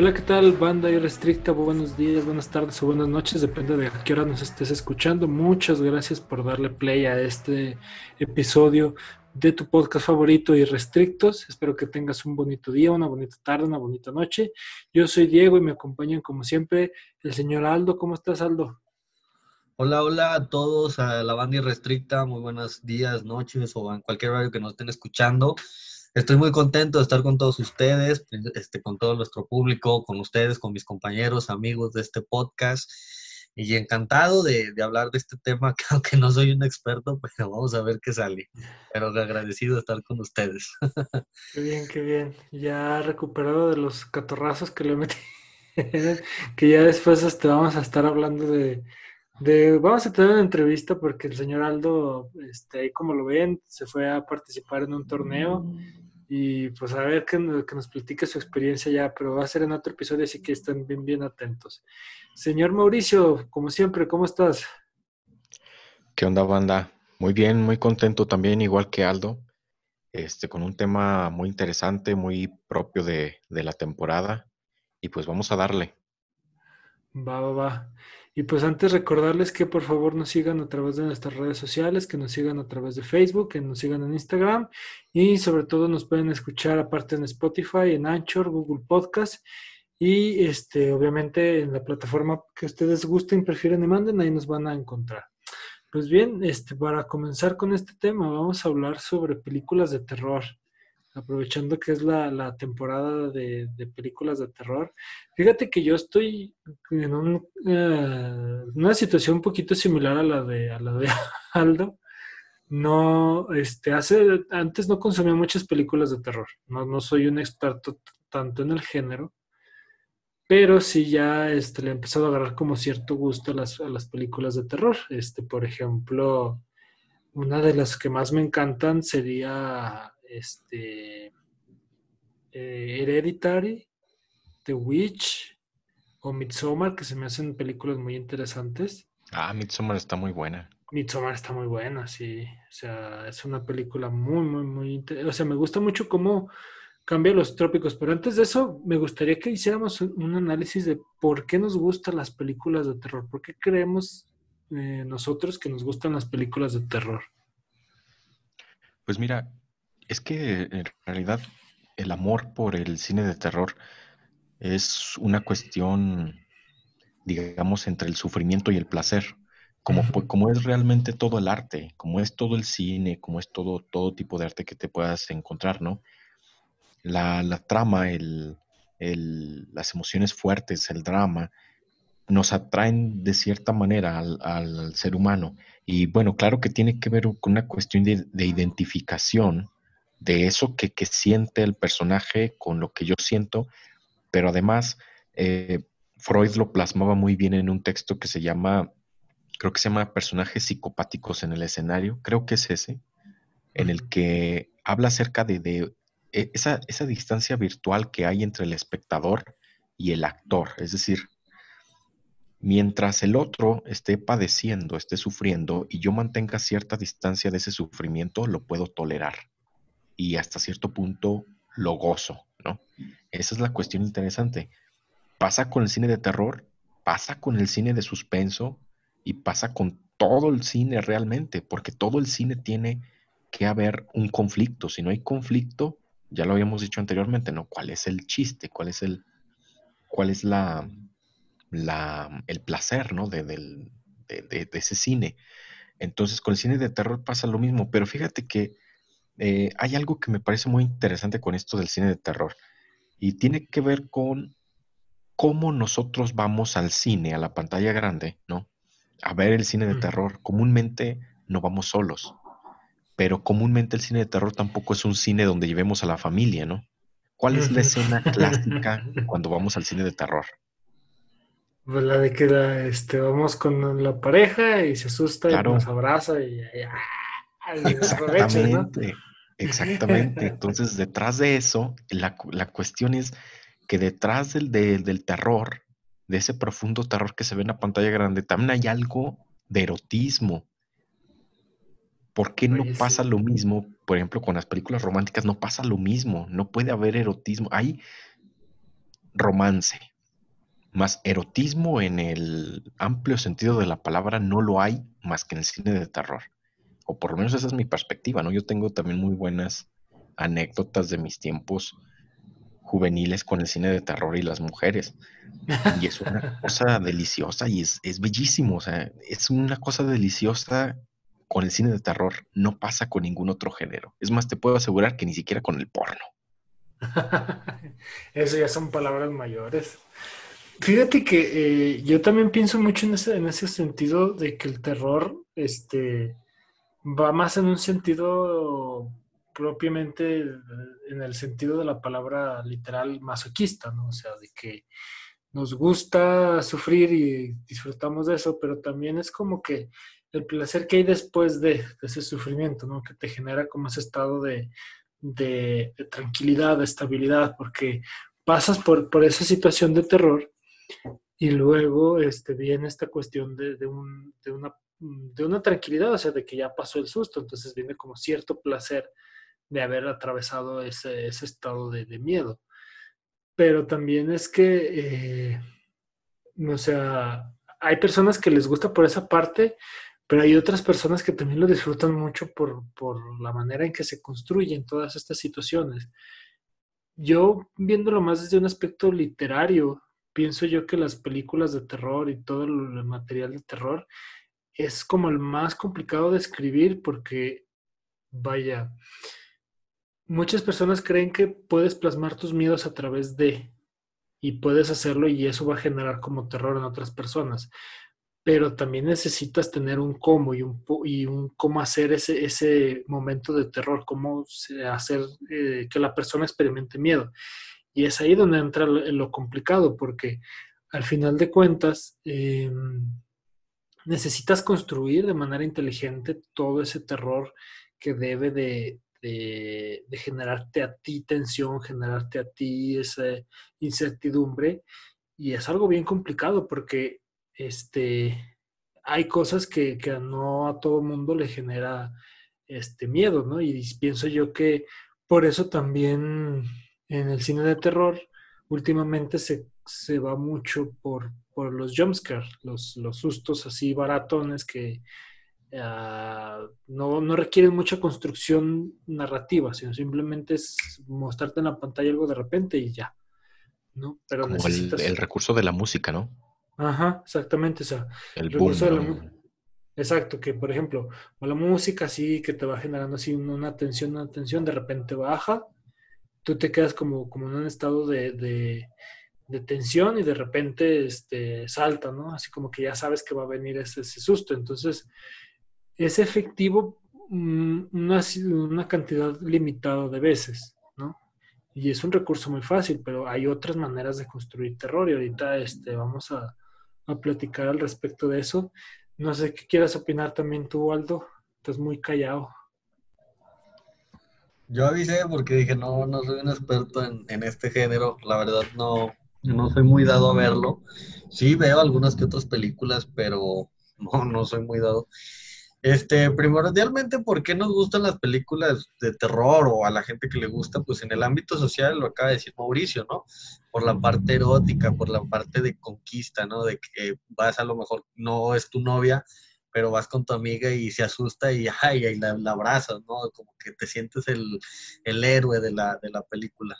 Hola, ¿qué tal, banda irrestricta? Buenos días, buenas tardes o buenas noches, depende de a qué hora nos estés escuchando. Muchas gracias por darle play a este episodio de tu podcast favorito Irrestrictos. Espero que tengas un bonito día, una bonita tarde, una bonita noche. Yo soy Diego y me acompañan como siempre el señor Aldo. ¿Cómo estás, Aldo? Hola, hola a todos, a la banda irrestricta. Muy buenos días, noches o en cualquier horario que nos estén escuchando. Estoy muy contento de estar con todos ustedes, este, con todo nuestro público, con ustedes, con mis compañeros, amigos de este podcast. Y encantado de, hablar de este tema, que aunque no soy un experto, pero vamos a ver qué sale. Pero agradecido de estar con ustedes. Qué bien, qué bien. Ya recuperado de los catorrazos que le metí. que ya después este, vamos a estar hablando de, vamos a tener una entrevista porque el señor Aldo, este, como lo ven, se fue a participar en un torneo y pues a ver que, que, nos platique su experiencia ya, pero va a ser en otro episodio, así que estén bien, bien atentos. Señor Mauricio, como siempre, ¿cómo estás? ¿Qué onda, banda? Muy bien, muy contento también, igual que Aldo, este, con un tema muy interesante, muy propio de, de la temporada, y pues vamos a darle. Va, va, va. Y pues antes recordarles que por favor nos sigan a través de nuestras redes sociales, que nos sigan a través de Facebook, que nos sigan en Instagram y sobre todo nos pueden escuchar aparte en Spotify, en Anchor, Google Podcast y este obviamente en la plataforma que ustedes gusten, prefieren y manden, ahí nos van a encontrar. Pues bien, este, para comenzar con este tema, vamos a hablar sobre películas de terror aprovechando que es la, temporada de, películas de terror. Fíjate que yo estoy en eh, una situación un poquito similar a la de, a la de Aldo. No, este, hace, antes no consumía muchas películas de terror. No, no soy un experto tanto en el género, pero sí ya este, le he empezado a agarrar como cierto gusto a las, a las películas de terror. Este, por ejemplo, una de las que más me encantan sería este, eh, Hereditary, The Witch o Midsommar, que se me hacen películas muy interesantes. Ah, Midsommar está muy buena. Midsommar está muy buena, sí. O sea, es una película muy, muy, muy... O sea, me gusta mucho cómo cambia los trópicos, pero antes de eso me gustaría que hiciéramos un análisis de por qué nos gustan las películas de terror, por qué creemos eh, nosotros que nos gustan las películas de terror. Pues mira, es que en realidad el amor por el cine de terror es una cuestión, digamos, entre el sufrimiento y el placer. Como, como es realmente todo el arte, como es todo el cine, como es todo, todo tipo de arte que te puedas encontrar, ¿no? La, trama, el, las emociones fuertes, el drama, nos atraen de cierta manera al, ser humano. Y bueno, claro que tiene que ver con una cuestión de, de identificación de eso que, siente el personaje con lo que yo siento, pero además eh, Freud lo plasmaba muy bien en un texto que se llama, creo que se llama Personajes psicopáticos en el escenario, creo que es ese, en el que habla acerca de, e, esa, esa distancia virtual que hay entre el espectador y el actor, es decir, mientras el otro esté padeciendo, esté sufriendo y yo mantenga cierta distancia de ese sufrimiento, lo puedo tolerar y hasta cierto punto lo gozo, ¿no? Esa es la cuestión interesante. Pasa con el cine de terror, pasa con el cine de suspenso y pasa con todo el cine realmente, porque todo el cine tiene que haber un conflicto. Si no hay conflicto, ya lo habíamos dicho anteriormente, ¿no? ¿Cuál es el chiste? ¿Cuál es el, cuál es la, la el placer, ¿no? De, de, de ese cine. Entonces, con el cine de terror pasa lo mismo, pero fíjate que eh, hay algo que me parece muy interesante con esto del cine de terror y tiene que ver con cómo nosotros vamos al cine, a la pantalla grande, ¿no? A ver el cine de terror. Comúnmente no vamos solos, pero comúnmente el cine de terror tampoco es un cine donde llevemos a la familia, ¿no? ¿Cuál es la escena clásica cuando vamos al cine de terror? Pues la de que este, vamos con la pareja y se asusta y nos abraza y. Exactamente. Exactamente. Entonces, detrás de eso, la, cuestión es que detrás del, del, terror, de ese profundo terror que se ve en la pantalla grande, también hay algo de erotismo. ¿Por qué no pasa lo mismo? Por ejemplo, con las películas románticas no pasa lo mismo. No puede haber erotismo. Hay romance, más erotismo en el amplio sentido de la palabra no lo hay más que en el cine de terror. O por lo menos esa es mi perspectiva, ¿no? Yo tengo también muy buenas anécdotas de mis tiempos juveniles con el cine de terror y las mujeres. Y es una cosa deliciosa y es, es bellísimo. O sea, es una cosa deliciosa con el cine de terror. No pasa con ningún otro género. Es más, te puedo asegurar que ni siquiera con el porno. Eso ya son palabras mayores. Fíjate que eh, yo también pienso mucho en ese, en ese sentido de que el terror este, va más en un sentido propiamente en el sentido de la palabra literal masoquista, ¿no? O sea, de que nos gusta sufrir y disfrutamos de eso, pero también es como que el placer que hay después de, ese sufrimiento, ¿no? Que te genera como ese estado de, de, tranquilidad, de estabilidad, porque pasas por, por esa situación de terror y luego este, viene esta cuestión de, de, un, de, una, de una tranquilidad, o sea, de que ya pasó el susto, entonces viene como cierto placer de haber atravesado ese, ese estado de, de, miedo. Pero también es que, eh, o sea, hay personas que les gusta por esa parte, pero hay otras personas que también lo disfrutan mucho por, por la manera en que se construyen todas estas situaciones. Yo, viéndolo más desde un aspecto literario, pienso yo que las películas de terror y todo el material de terror es como el más complicado de escribir porque, vaya, muchas personas creen que puedes plasmar tus miedos a través de y puedes hacerlo y eso va a generar como terror en otras personas. Pero también necesitas tener un cómo y un, y un cómo hacer ese, ese momento de terror, cómo hacer eh, que la persona experimente miedo. Y es ahí donde entra lo, complicado, porque al final de cuentas eh, necesitas construir de manera inteligente todo ese terror que debe de, generarte a ti tensión, generarte a ti esa incertidumbre. Y es algo bien complicado porque este, hay cosas que, que no a todo mundo le genera este miedo, ¿no? Y pienso yo que por eso también en el cine de terror últimamente se, se va mucho por, por los jumpscares, los, los, sustos así baratones que uh, no, no, requieren mucha construcción narrativa, sino simplemente es mostrarte en la pantalla algo de repente y ya. ¿no? Pero Como necesitas... el, el, recurso de la música, ¿no? Ajá, exactamente. O sea, el, el boom, recurso de la Exacto, que por ejemplo, la música así que te va generando así una tensión, una tensión, de repente baja, tú te quedas como, como en un estado de, de, de, tensión y de repente este, salta, ¿no? Así como que ya sabes que va a venir ese, ese susto. Entonces, es efectivo mm, una, una cantidad limitada de veces, ¿no? Y es un recurso muy fácil, pero hay otras maneras de construir terror y ahorita este, vamos a, a platicar al respecto de eso. No sé qué quieras opinar también tú, Aldo. Estás muy callado. Yo avisé porque dije, no, no soy un experto en, en, este género. La verdad, no, no soy muy dado a verlo. Sí veo algunas que otras películas, pero no, no soy muy dado. Este, primordialmente, ¿por qué nos gustan las películas de terror o a la gente que le gusta? Pues en el ámbito social, lo acaba de decir Mauricio, ¿no? Por la parte erótica, por la parte de conquista, ¿no? De que vas a lo mejor, no es tu novia, pero vas con tu amiga y se asusta y, ay, la, la, abrazas, ¿no? Como que te sientes el, el héroe de la, de la película.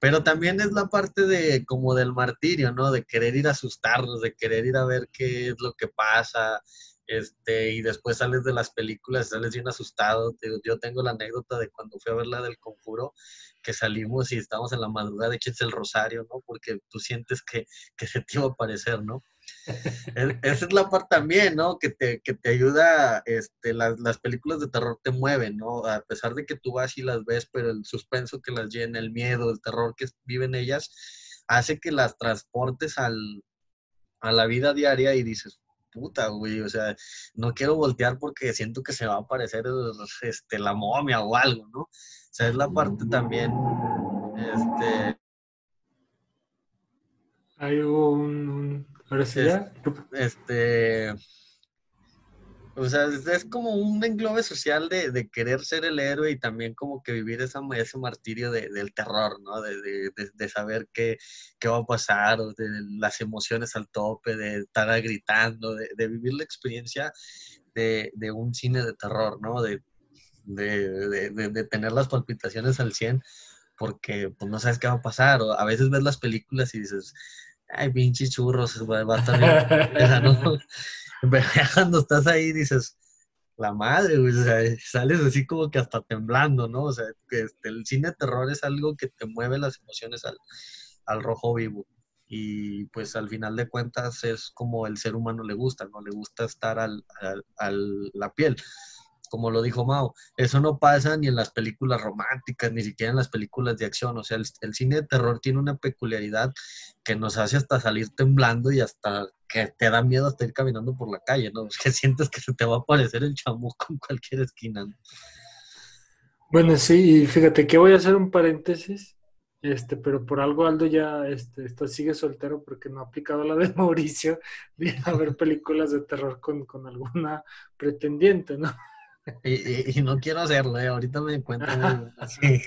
Pero también es la parte de como del martirio, ¿no? De querer ir a asustarnos, de querer ir a ver qué es lo que pasa, este, y después sales de las películas, sales bien asustado. Yo tengo la anécdota de cuando fui a ver la del conjuro, que salimos y estábamos en la madrugada, échense el rosario, ¿no? Porque tú sientes que, que se te iba a aparecer, ¿no? Esa es la parte también, ¿no? Que te, que te ayuda, este, las, las, películas de terror te mueven, ¿no? A pesar de que tú vas y las ves, pero el suspenso que las llena, el miedo, el terror que viven ellas, hace que las transportes al, a la vida diaria y dices, puta, güey, o sea, no quiero voltear porque siento que se va a aparecer este, la momia o algo, ¿no? O sea, es la parte también, este... Hay un... Ahora sí ya. Este... O sea, es, como un englobe social de, querer ser el héroe y también como que vivir esa, ese martirio del terror, ¿no? De, saber qué, qué, va a pasar, de las emociones al tope, de estar gritando, de, vivir la experiencia de, un cine de terror, ¿no? De, de, tener las palpitaciones al 100 porque pues no sabes qué va a pasar. O a veces ves las películas y dices, ay, pinche churros, va, a estar bien. ¿no? Pero cuando estás ahí dices, la madre, güey, o sea, sales así como que hasta temblando, ¿no? O sea, que este, el cine de terror es algo que te mueve las emociones al, al rojo vivo. Y pues al final de cuentas es como el ser humano le gusta, ¿no? Le gusta estar al, al, al la piel como lo dijo Mao, eso no pasa ni en las películas románticas, ni siquiera en las películas de acción. O sea, el, cine de terror tiene una peculiaridad que nos hace hasta salir temblando y hasta que te da miedo hasta ir caminando por la calle, ¿no? Que sientes que se te va a aparecer el chamuco en cualquier esquina. Bueno, sí, fíjate que voy a hacer un paréntesis. Este, pero por algo Aldo ya este, está, sigue soltero porque no ha aplicado la de Mauricio de a ver películas de terror con, con alguna pretendiente, ¿no? Y, no quiero hacerlo, ¿eh? ahorita me encuentro así.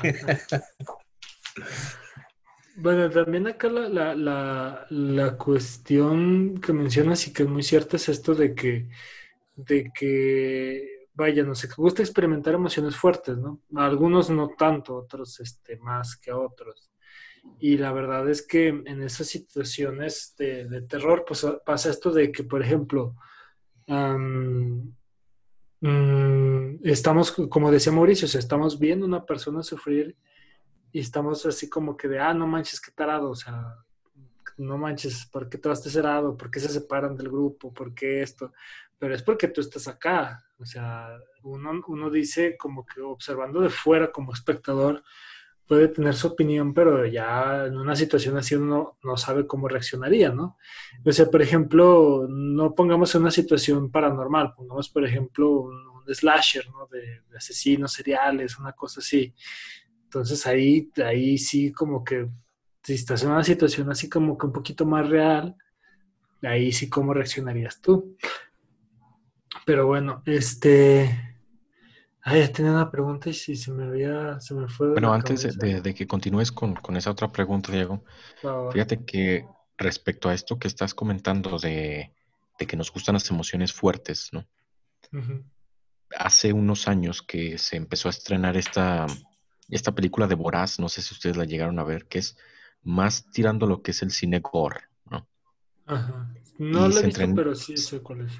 Bueno, también acá la, la, la, cuestión que mencionas y que es muy cierta es esto de que, de que, vaya, no sé, que gusta experimentar emociones fuertes, ¿no? algunos no tanto, otros este, más que otros. Y la verdad es que en esas situaciones de, de terror, pues pasa esto de que, por ejemplo, Mm, estamos, como decía Mauricio, estamos viendo una persona sufrir y estamos así como que de, ah, no manches, qué tarado, o sea, no manches, ¿por qué te vas cerrado? ¿Por qué se separan del grupo? ¿Por qué esto? Pero es porque tú estás acá, o sea, uno, uno dice como que observando de fuera como espectador, puede tener su opinión, pero ya en una situación así uno no sabe cómo reaccionaría, ¿no? O sea, por ejemplo, no pongamos una situación paranormal, pongamos, por ejemplo, un, slasher, ¿no? De, asesinos seriales, una cosa así. Entonces ahí, ahí sí como que si estás en una situación así como que un poquito más real, ahí sí cómo reaccionarías tú. Pero bueno, este... Ah, ya tenía una pregunta y si se me había, se me fue. Bueno, antes de, que continúes con, esa otra pregunta, Diego, fíjate que respecto a esto que estás comentando de, que nos gustan las emociones fuertes, ¿no? Hace unos años que se empezó a estrenar esta, esta película de Boraz, no sé si ustedes la llegaron a ver, que es más tirando lo que es el cine gore, ¿no? Ajá. No lo he visto, pero sí sé cuál es.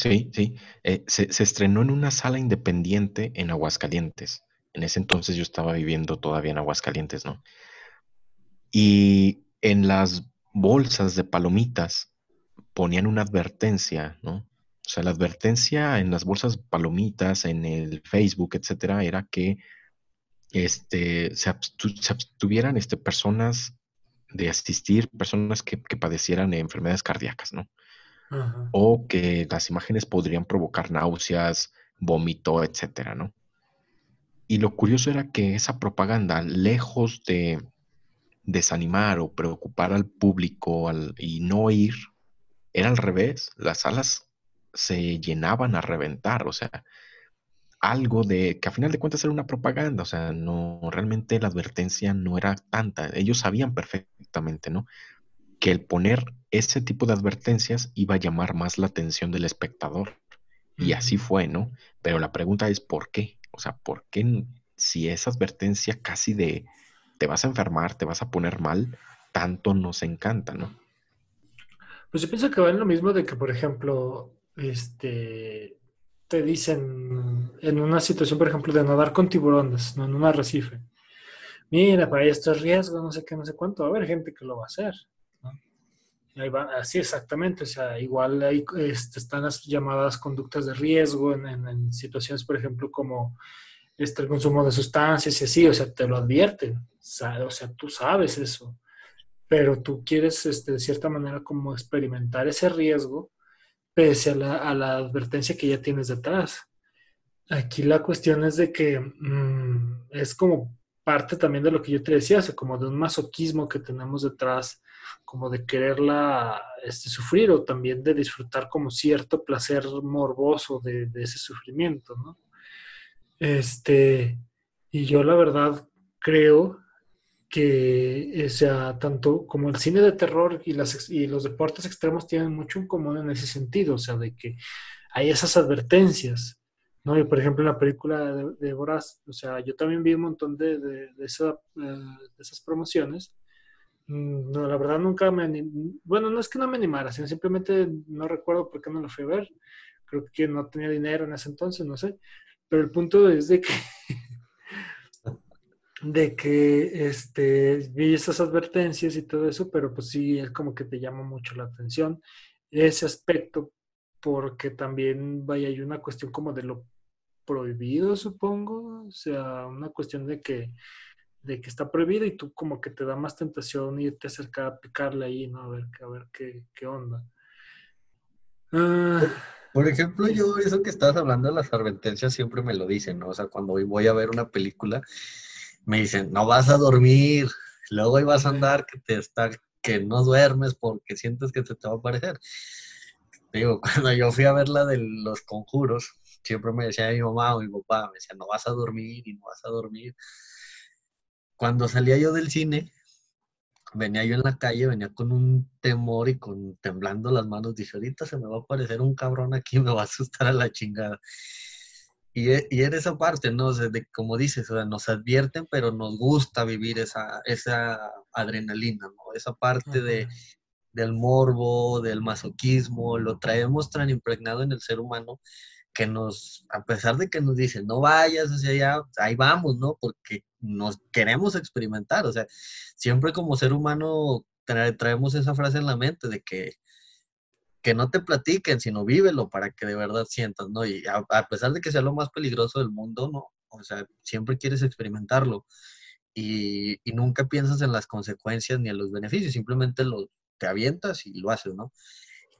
Sí, sí. Eh, se, estrenó en una sala independiente en Aguascalientes. En ese entonces yo estaba viviendo todavía en Aguascalientes, ¿no? Y en las bolsas de palomitas ponían una advertencia, ¿no? O sea, la advertencia en las bolsas palomitas, en el Facebook, etcétera, era que este, se, abstuvieran este, personas de asistir, personas que, que padecieran enfermedades cardíacas, ¿no? O que las imágenes podrían provocar náuseas, vómito, etcétera, ¿no? Y lo curioso era que esa propaganda, lejos de desanimar o preocupar al público y no ir, era al revés, las salas se llenaban a reventar, o sea, algo de que a final de cuentas era una propaganda, o sea, no realmente la advertencia no era tanta, ellos sabían perfectamente, ¿no? Que el poner ese tipo de advertencias iba a llamar más la atención del espectador. Y así fue, ¿no? Pero la pregunta es ¿por qué? O sea, ¿por qué si esa advertencia casi de te vas a enfermar, te vas a poner mal, tanto nos encanta, ¿no? Pues yo pienso que va en lo mismo de que, por ejemplo, este, te dicen en una situación, por ejemplo, de nadar con tiburones, ¿no? en un arrecife. Mira, para esto es riesgo, no sé qué, no sé cuánto. Va a haber gente que lo va a hacer así exactamente, o sea, igual hay, este, están las llamadas conductas de riesgo en, situaciones, por ejemplo, como este, el consumo de sustancias y así, o sea, te lo advierten, o sea, tú sabes eso, pero tú quieres, este, de cierta manera, como experimentar ese riesgo pese a la, advertencia que ya tienes detrás. Aquí la cuestión es de que mm, es como parte también de lo que yo te decía, o sea, como de un masoquismo que tenemos detrás como de quererla este, sufrir o también de disfrutar como cierto placer morboso de, ese sufrimiento, ¿no? Este, y yo la verdad creo que, o sea, tanto como el cine de terror y, los deportes extremos tienen mucho en común en ese sentido, o sea, de que hay esas advertencias, ¿no? Y por ejemplo, en la película de, de o sea, yo también vi un montón de eh, esas promociones. Mm, no, la verdad nunca me bueno, no es que no me animara, sino simplemente no recuerdo por qué no lo fui a ver. Creo que no tenía dinero en ese entonces, no sé. Pero el punto es de que de que este, vi esas advertencias y todo eso, pero pues sí, es como que te llama mucho la atención ese aspecto, porque también, vaya, hay una cuestión como de lo prohibido, supongo, o sea, una cuestión de que, de que está prohibido y tú como que te da más tentación irte acercar a picarle ahí, ¿no? A ver, a ver qué, qué onda. Ah, por ejemplo, yo eso que estabas hablando de las advertencias siempre me lo dicen, ¿no? O sea, cuando voy a ver una película, me dicen, no vas a dormir, luego vas a andar que te está, que no duermes porque sientes que se te va a aparecer. Digo, cuando yo fui a ver la de los conjuros, siempre me decía mi mamá o mi papá, me decía, no vas a dormir y no vas a dormir. Cuando salía yo del cine, venía yo en la calle, venía con un temor y con temblando las manos, dije, ahorita se me va a aparecer un cabrón aquí, me va a asustar a la chingada. Y, e, y era esa parte, ¿no? de, como dices, o sea, nos advierten, pero nos gusta vivir esa, esa adrenalina, ¿no? Esa parte de, del morbo, del masoquismo, lo traemos tan impregnado en el ser humano que nos, a pesar de que nos dicen, no vayas hacia allá, ahí vamos, ¿no? Porque nos queremos experimentar, o sea, siempre como ser humano traemos esa frase en la mente de que que no te platiquen, sino vívelo para que de verdad sientas, ¿no? Y a, pesar de que sea lo más peligroso del mundo, ¿no? O sea, siempre quieres experimentarlo y, nunca piensas en las consecuencias ni en los beneficios, simplemente lo, te avientas y lo haces, ¿no?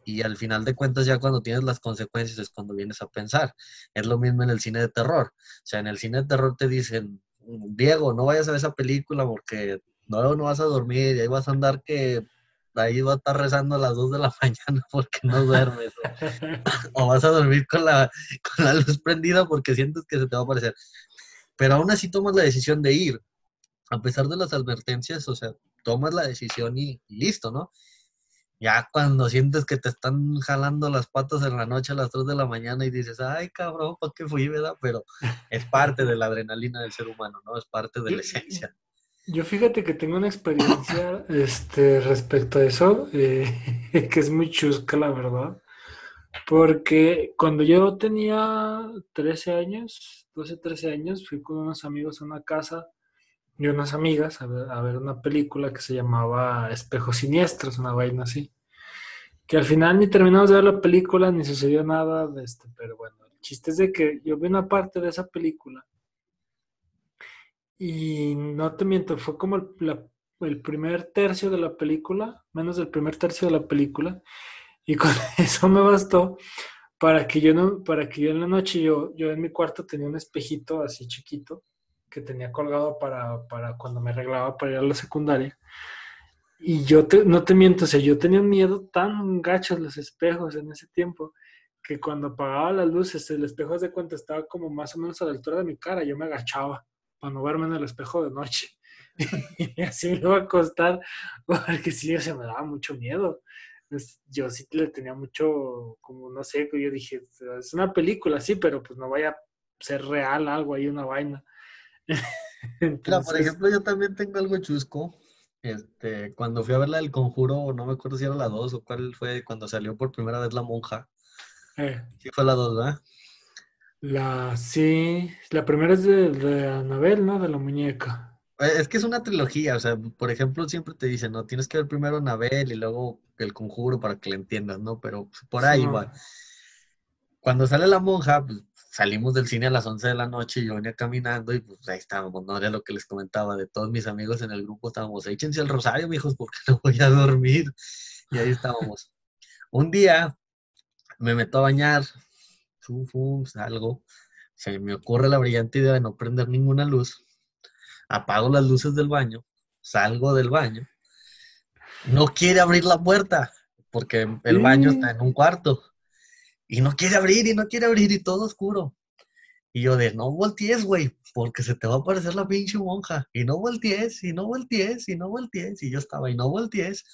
Y al final de cuentas ya cuando tienes las consecuencias es cuando vienes a pensar. Es lo mismo en el cine de terror. O sea, en el cine de terror te dicen, Diego, no vayas a ver esa película porque no, no vas a dormir y ahí vas a andar que ahí va a estar rezando a las 2 de la mañana porque no duermes. o, vas a dormir con la, con la luz prendida porque sientes que se te va a aparecer. Pero aún así tomas la decisión de ir. A pesar de las advertencias, o sea, tomas la decisión y, listo, ¿no? Ya cuando sientes que te están jalando las patas en la noche a las 3 de la mañana y dices, ay, cabrón, ¿para qué fui, verdad? Pero es parte de la adrenalina del ser humano, ¿no? Es parte de la esencia. Yo fíjate que tengo una experiencia este, respecto a eso, eh, que es muy chusca, la verdad. Porque cuando yo tenía 13 años, 12, 13 años, fui con unos amigos a una casa y unas amigas a ver, una película que se llamaba Espejos Siniestros, una vaina así. Que al final ni terminamos de ver la película, ni sucedió nada, de este, pero bueno, el chiste es de que yo vi una parte de esa película y no te miento, fue como el, primer tercio de la película, menos del primer tercio de la película, y con eso me bastó para que yo no, para que yo en la noche, yo, yo en mi cuarto tenía un espejito así chiquito que tenía colgado para, para cuando me arreglaba para ir a la secundaria. Y yo no te miento, o sea, yo tenía un miedo tan gacho los espejos en ese tiempo que cuando apagaba las luces, el espejo de cuenta estaba como más o menos a la altura de mi cara, yo me agachaba para no verme en el espejo de noche. y así me iba a costar, porque sí, se me daba mucho miedo. yo sí le tenía mucho, como no sé, yo dije, es una película, sí, pero pues no vaya a ser real algo ahí, una vaina. por ejemplo, yo también tengo algo chusco. Este, cuando fui a ver la del conjuro, no me acuerdo si era la 2 o cuál fue cuando salió por primera vez la monja. Eh. Sí fue la 2, ¿verdad? La, sí, la primera es de, de Anabel, ¿no? De la muñeca. Eh, es que es una trilogía, o sea, por ejemplo, siempre te dicen, no, tienes que ver primero Anabel y luego el conjuro para que le entiendas, ¿no? Pero por ahí va. Cuando sale la monja, pues, salimos del cine a las 11 de la noche y yo venía caminando y pues ahí estábamos, ¿no? Era lo que les comentaba de todos mis amigos en el grupo, estábamos, échense el rosario, mijos, porque no voy a dormir. Y ahí estábamos. Un día me meto a bañar, salgo, se me ocurre la brillante idea de no prender ninguna luz, apago las luces del baño, salgo del baño no quiere abrir la puerta porque el baño está en un cuarto. Y no quiere abrir y no quiere abrir y todo oscuro. Y yo de, no voltees, güey, porque se te va a aparecer la pinche monja. Y no voltees, y no voltees, y no voltees. Y yo estaba, y no voltees,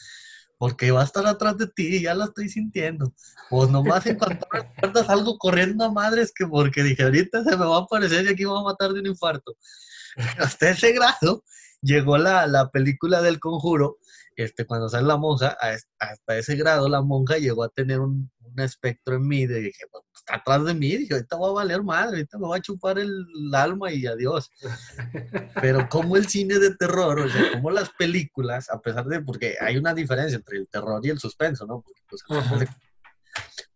porque va a estar atrás de ti, y ya la estoy sintiendo. Pues nomás en cuanto recuerdas algo corriendo a madres, que porque dije, ahorita se me va a aparecer y aquí me va a matar de un infarto. Hasta ese grado llegó la, la película del conjuro, este, cuando sale la monja, hasta ese grado la monja llegó a tener un, un espectro en mí, de dije, pues está atrás de mí, dije, ahorita va a valer madre, ahorita me va a chupar el, alma y adiós. Pero como el cine de terror, o sea, como las películas, a pesar de, porque hay una diferencia entre el terror y el suspenso, ¿no? Pues,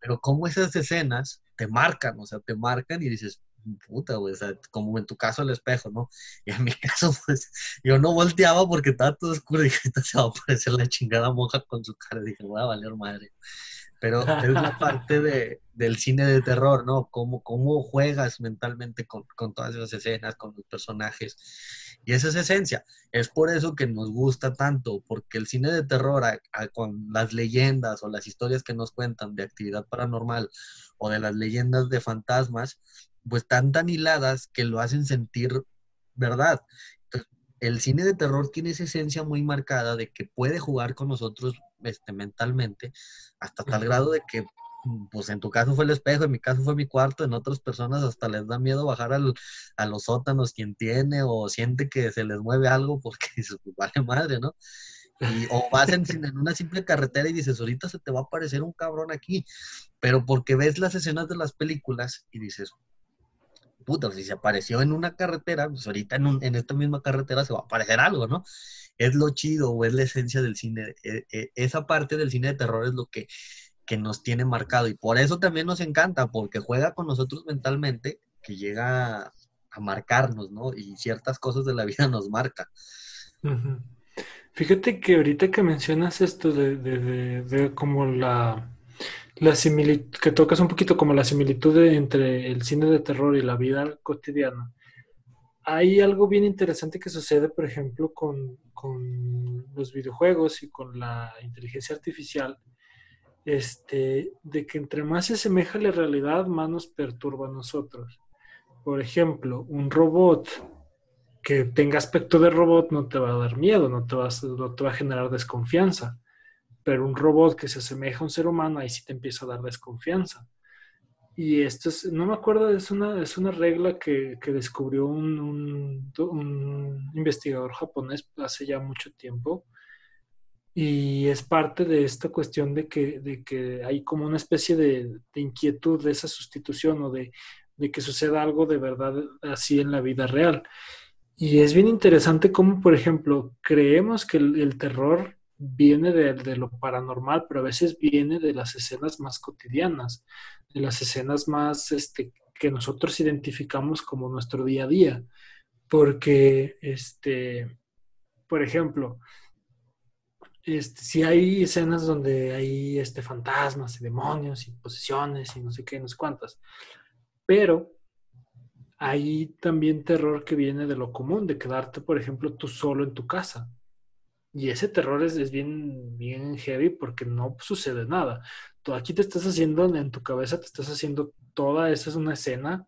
pero como esas escenas te marcan, o sea, te marcan y dices, puta, güey, o sea, como en tu caso el espejo, ¿no? Y en mi caso, pues, yo no volteaba porque estaba todo oscuro y dije, se va a aparecer la chingada monja con su cara, dije, voy a valer madre pero es la parte de, del cine de terror, ¿no? Cómo, cómo juegas mentalmente con, con, todas esas escenas, con los personajes. Y esa es esencia. Es por eso que nos gusta tanto, porque el cine de terror, con las leyendas o las historias que nos cuentan de actividad paranormal o de las leyendas de fantasmas, pues están tan hiladas que lo hacen sentir verdad el cine de terror tiene esa esencia muy marcada de que puede jugar con nosotros este, mentalmente, hasta tal grado de que, pues en tu caso fue el espejo, en mi caso fue mi cuarto, en otras personas hasta les da miedo bajar a los sótanos quien tiene o siente que se les mueve algo porque se pues, vale madre, ¿no? Y, o vas en, en, una simple carretera y dices, ahorita se te va a aparecer un cabrón aquí, pero porque ves las escenas de las películas y dices, puta, si se apareció en una carretera, pues ahorita en, en, esta misma carretera se va a aparecer algo, ¿no? Es lo chido o es la esencia del cine. E, e, esa parte del cine de terror es lo que, que nos tiene marcado y por eso también nos encanta, porque juega con nosotros mentalmente, que llega a marcarnos, ¿no? Y ciertas cosas de la vida nos marcan. Fíjate que ahorita que mencionas esto de, de, de como la la similitud, que tocas un poquito como la similitud entre el cine de terror y la vida cotidiana. Hay algo bien interesante que sucede, por ejemplo, con, con los videojuegos y con la inteligencia artificial, este, de que entre más se asemeja la realidad, más nos perturba a nosotros. Por ejemplo, un robot que tenga aspecto de robot no te va a dar miedo, no te va no te va a generar desconfianza pero un robot que se asemeja a un ser humano, ahí sí te empieza a dar desconfianza. Y esto es, no me acuerdo, es una, es una regla que, que descubrió un, investigador japonés hace ya mucho tiempo. Y es parte de esta cuestión de que, de que hay como una especie de, inquietud de esa sustitución o de, de, que suceda algo de verdad así en la vida real. Y es bien interesante cómo, por ejemplo, creemos que el terror viene de, lo paranormal, pero a veces viene de las escenas más cotidianas, de las escenas más este, que nosotros identificamos como nuestro día a día. Porque, este, por ejemplo, este, si hay escenas donde hay este, fantasmas y demonios y posesiones y no sé qué, no sé cuántas, pero hay también terror que viene de lo común, de quedarte, por ejemplo, tú solo en tu casa y ese terror es, bien, bien heavy porque no sucede nada. Tú aquí te estás haciendo, en tu cabeza te estás haciendo toda esa es una escena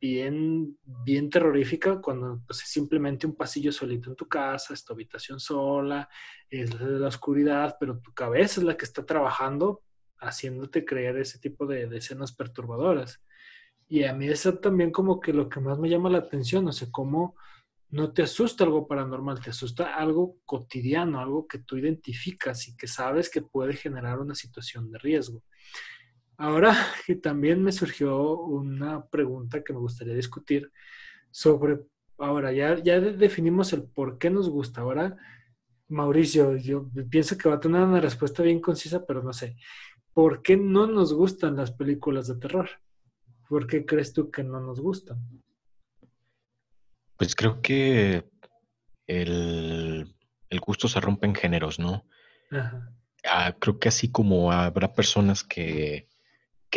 bien, bien terrorífica cuando pues, es simplemente un pasillo solito en tu casa, es tu habitación sola, es la oscuridad, pero tu cabeza es la que está trabajando haciéndote creer ese tipo de, de escenas perturbadoras. Y a mí eso también como que lo que más me llama la atención, o sea, cómo no te asusta algo paranormal, te asusta algo cotidiano, algo que tú identificas y que sabes que puede generar una situación de riesgo. Ahora, que también me surgió una pregunta que me gustaría discutir sobre, ahora ya, ya definimos el por qué nos gusta. Ahora, Mauricio, yo pienso que va a tener una respuesta bien concisa, pero no sé. ¿Por qué no nos gustan las películas de terror? ¿Por qué crees tú que no nos gustan? Pues creo que el, gusto se rompe en géneros, ¿no? Ah, creo que así como habrá personas que,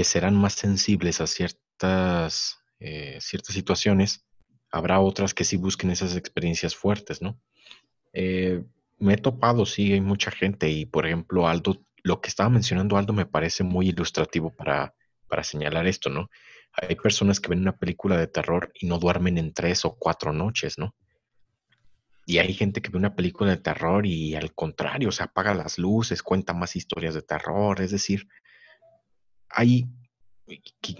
serán más sensibles a ciertas, eh, ciertas situaciones, habrá otras que sí busquen esas experiencias fuertes, ¿no? Eh, me he topado, sí, hay mucha gente y por ejemplo, Aldo, lo que estaba mencionando Aldo me parece muy ilustrativo para, para señalar esto, ¿no? Hay personas que ven una película de terror y no duermen en tres o cuatro noches, ¿no? Y hay gente que ve una película de terror y al contrario, se apaga las luces, cuenta más historias de terror, es decir, hay,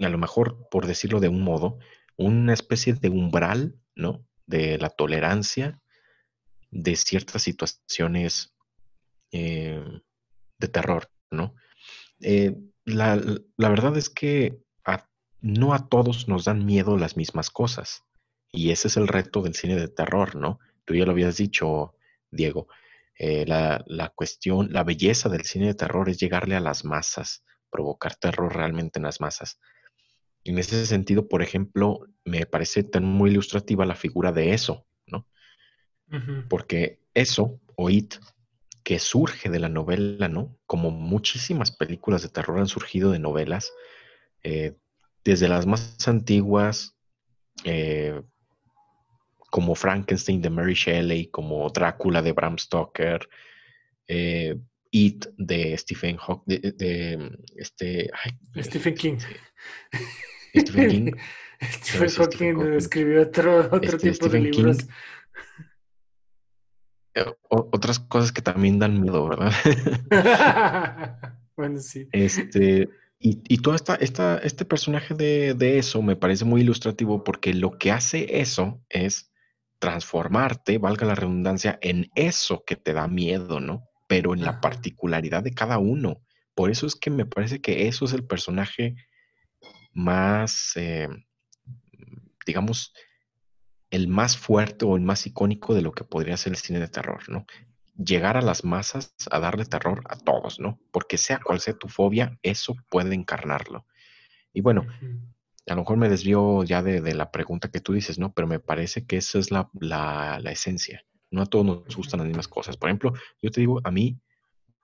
a lo mejor, por decirlo de un modo, una especie de umbral, ¿no? De la tolerancia de ciertas situaciones eh, de terror, ¿no? Eh, la, verdad es que no a todos nos dan miedo las mismas cosas. Y ese es el reto del cine de terror, ¿no? Tú ya lo habías dicho, Diego. Eh, la, la, cuestión, la belleza del cine de terror es llegarle a las masas, provocar terror realmente en las masas. En ese sentido, por ejemplo, me parece tan muy ilustrativa la figura de eso, ¿no? Porque eso, o It, que surge de la novela, ¿no? Como muchísimas películas de terror han surgido de novelas, eh, desde las más antiguas, eh, como Frankenstein de Mary Shelley, como Drácula de Bram Stoker, eh, It de Stephen Hawking, de, este, Stephen King. Stephen King. Stephen Hawking escribió otro, otro este, tipo de libros. Eh, otras cosas que también dan miedo, ¿verdad? bueno, sí. Este, y, y todo esta, esta, este personaje de, de, eso me parece muy ilustrativo porque lo que hace eso es transformarte, valga la redundancia, en eso que te da miedo, ¿no? pero en la particularidad de cada uno. Por eso es que me parece que eso es el personaje más, eh, digamos, el más fuerte o el más icónico de lo que podría ser el cine de terror, ¿no? Llegar a las masas a darle terror a todos, ¿no? Porque sea cual sea tu fobia, eso puede encarnarlo. Y bueno, a lo mejor me desvío ya de, la pregunta que tú dices, ¿no? Pero me parece que esa es la, la esencia. No a todos nos gustan las mismas cosas. Por ejemplo, yo te digo, a mí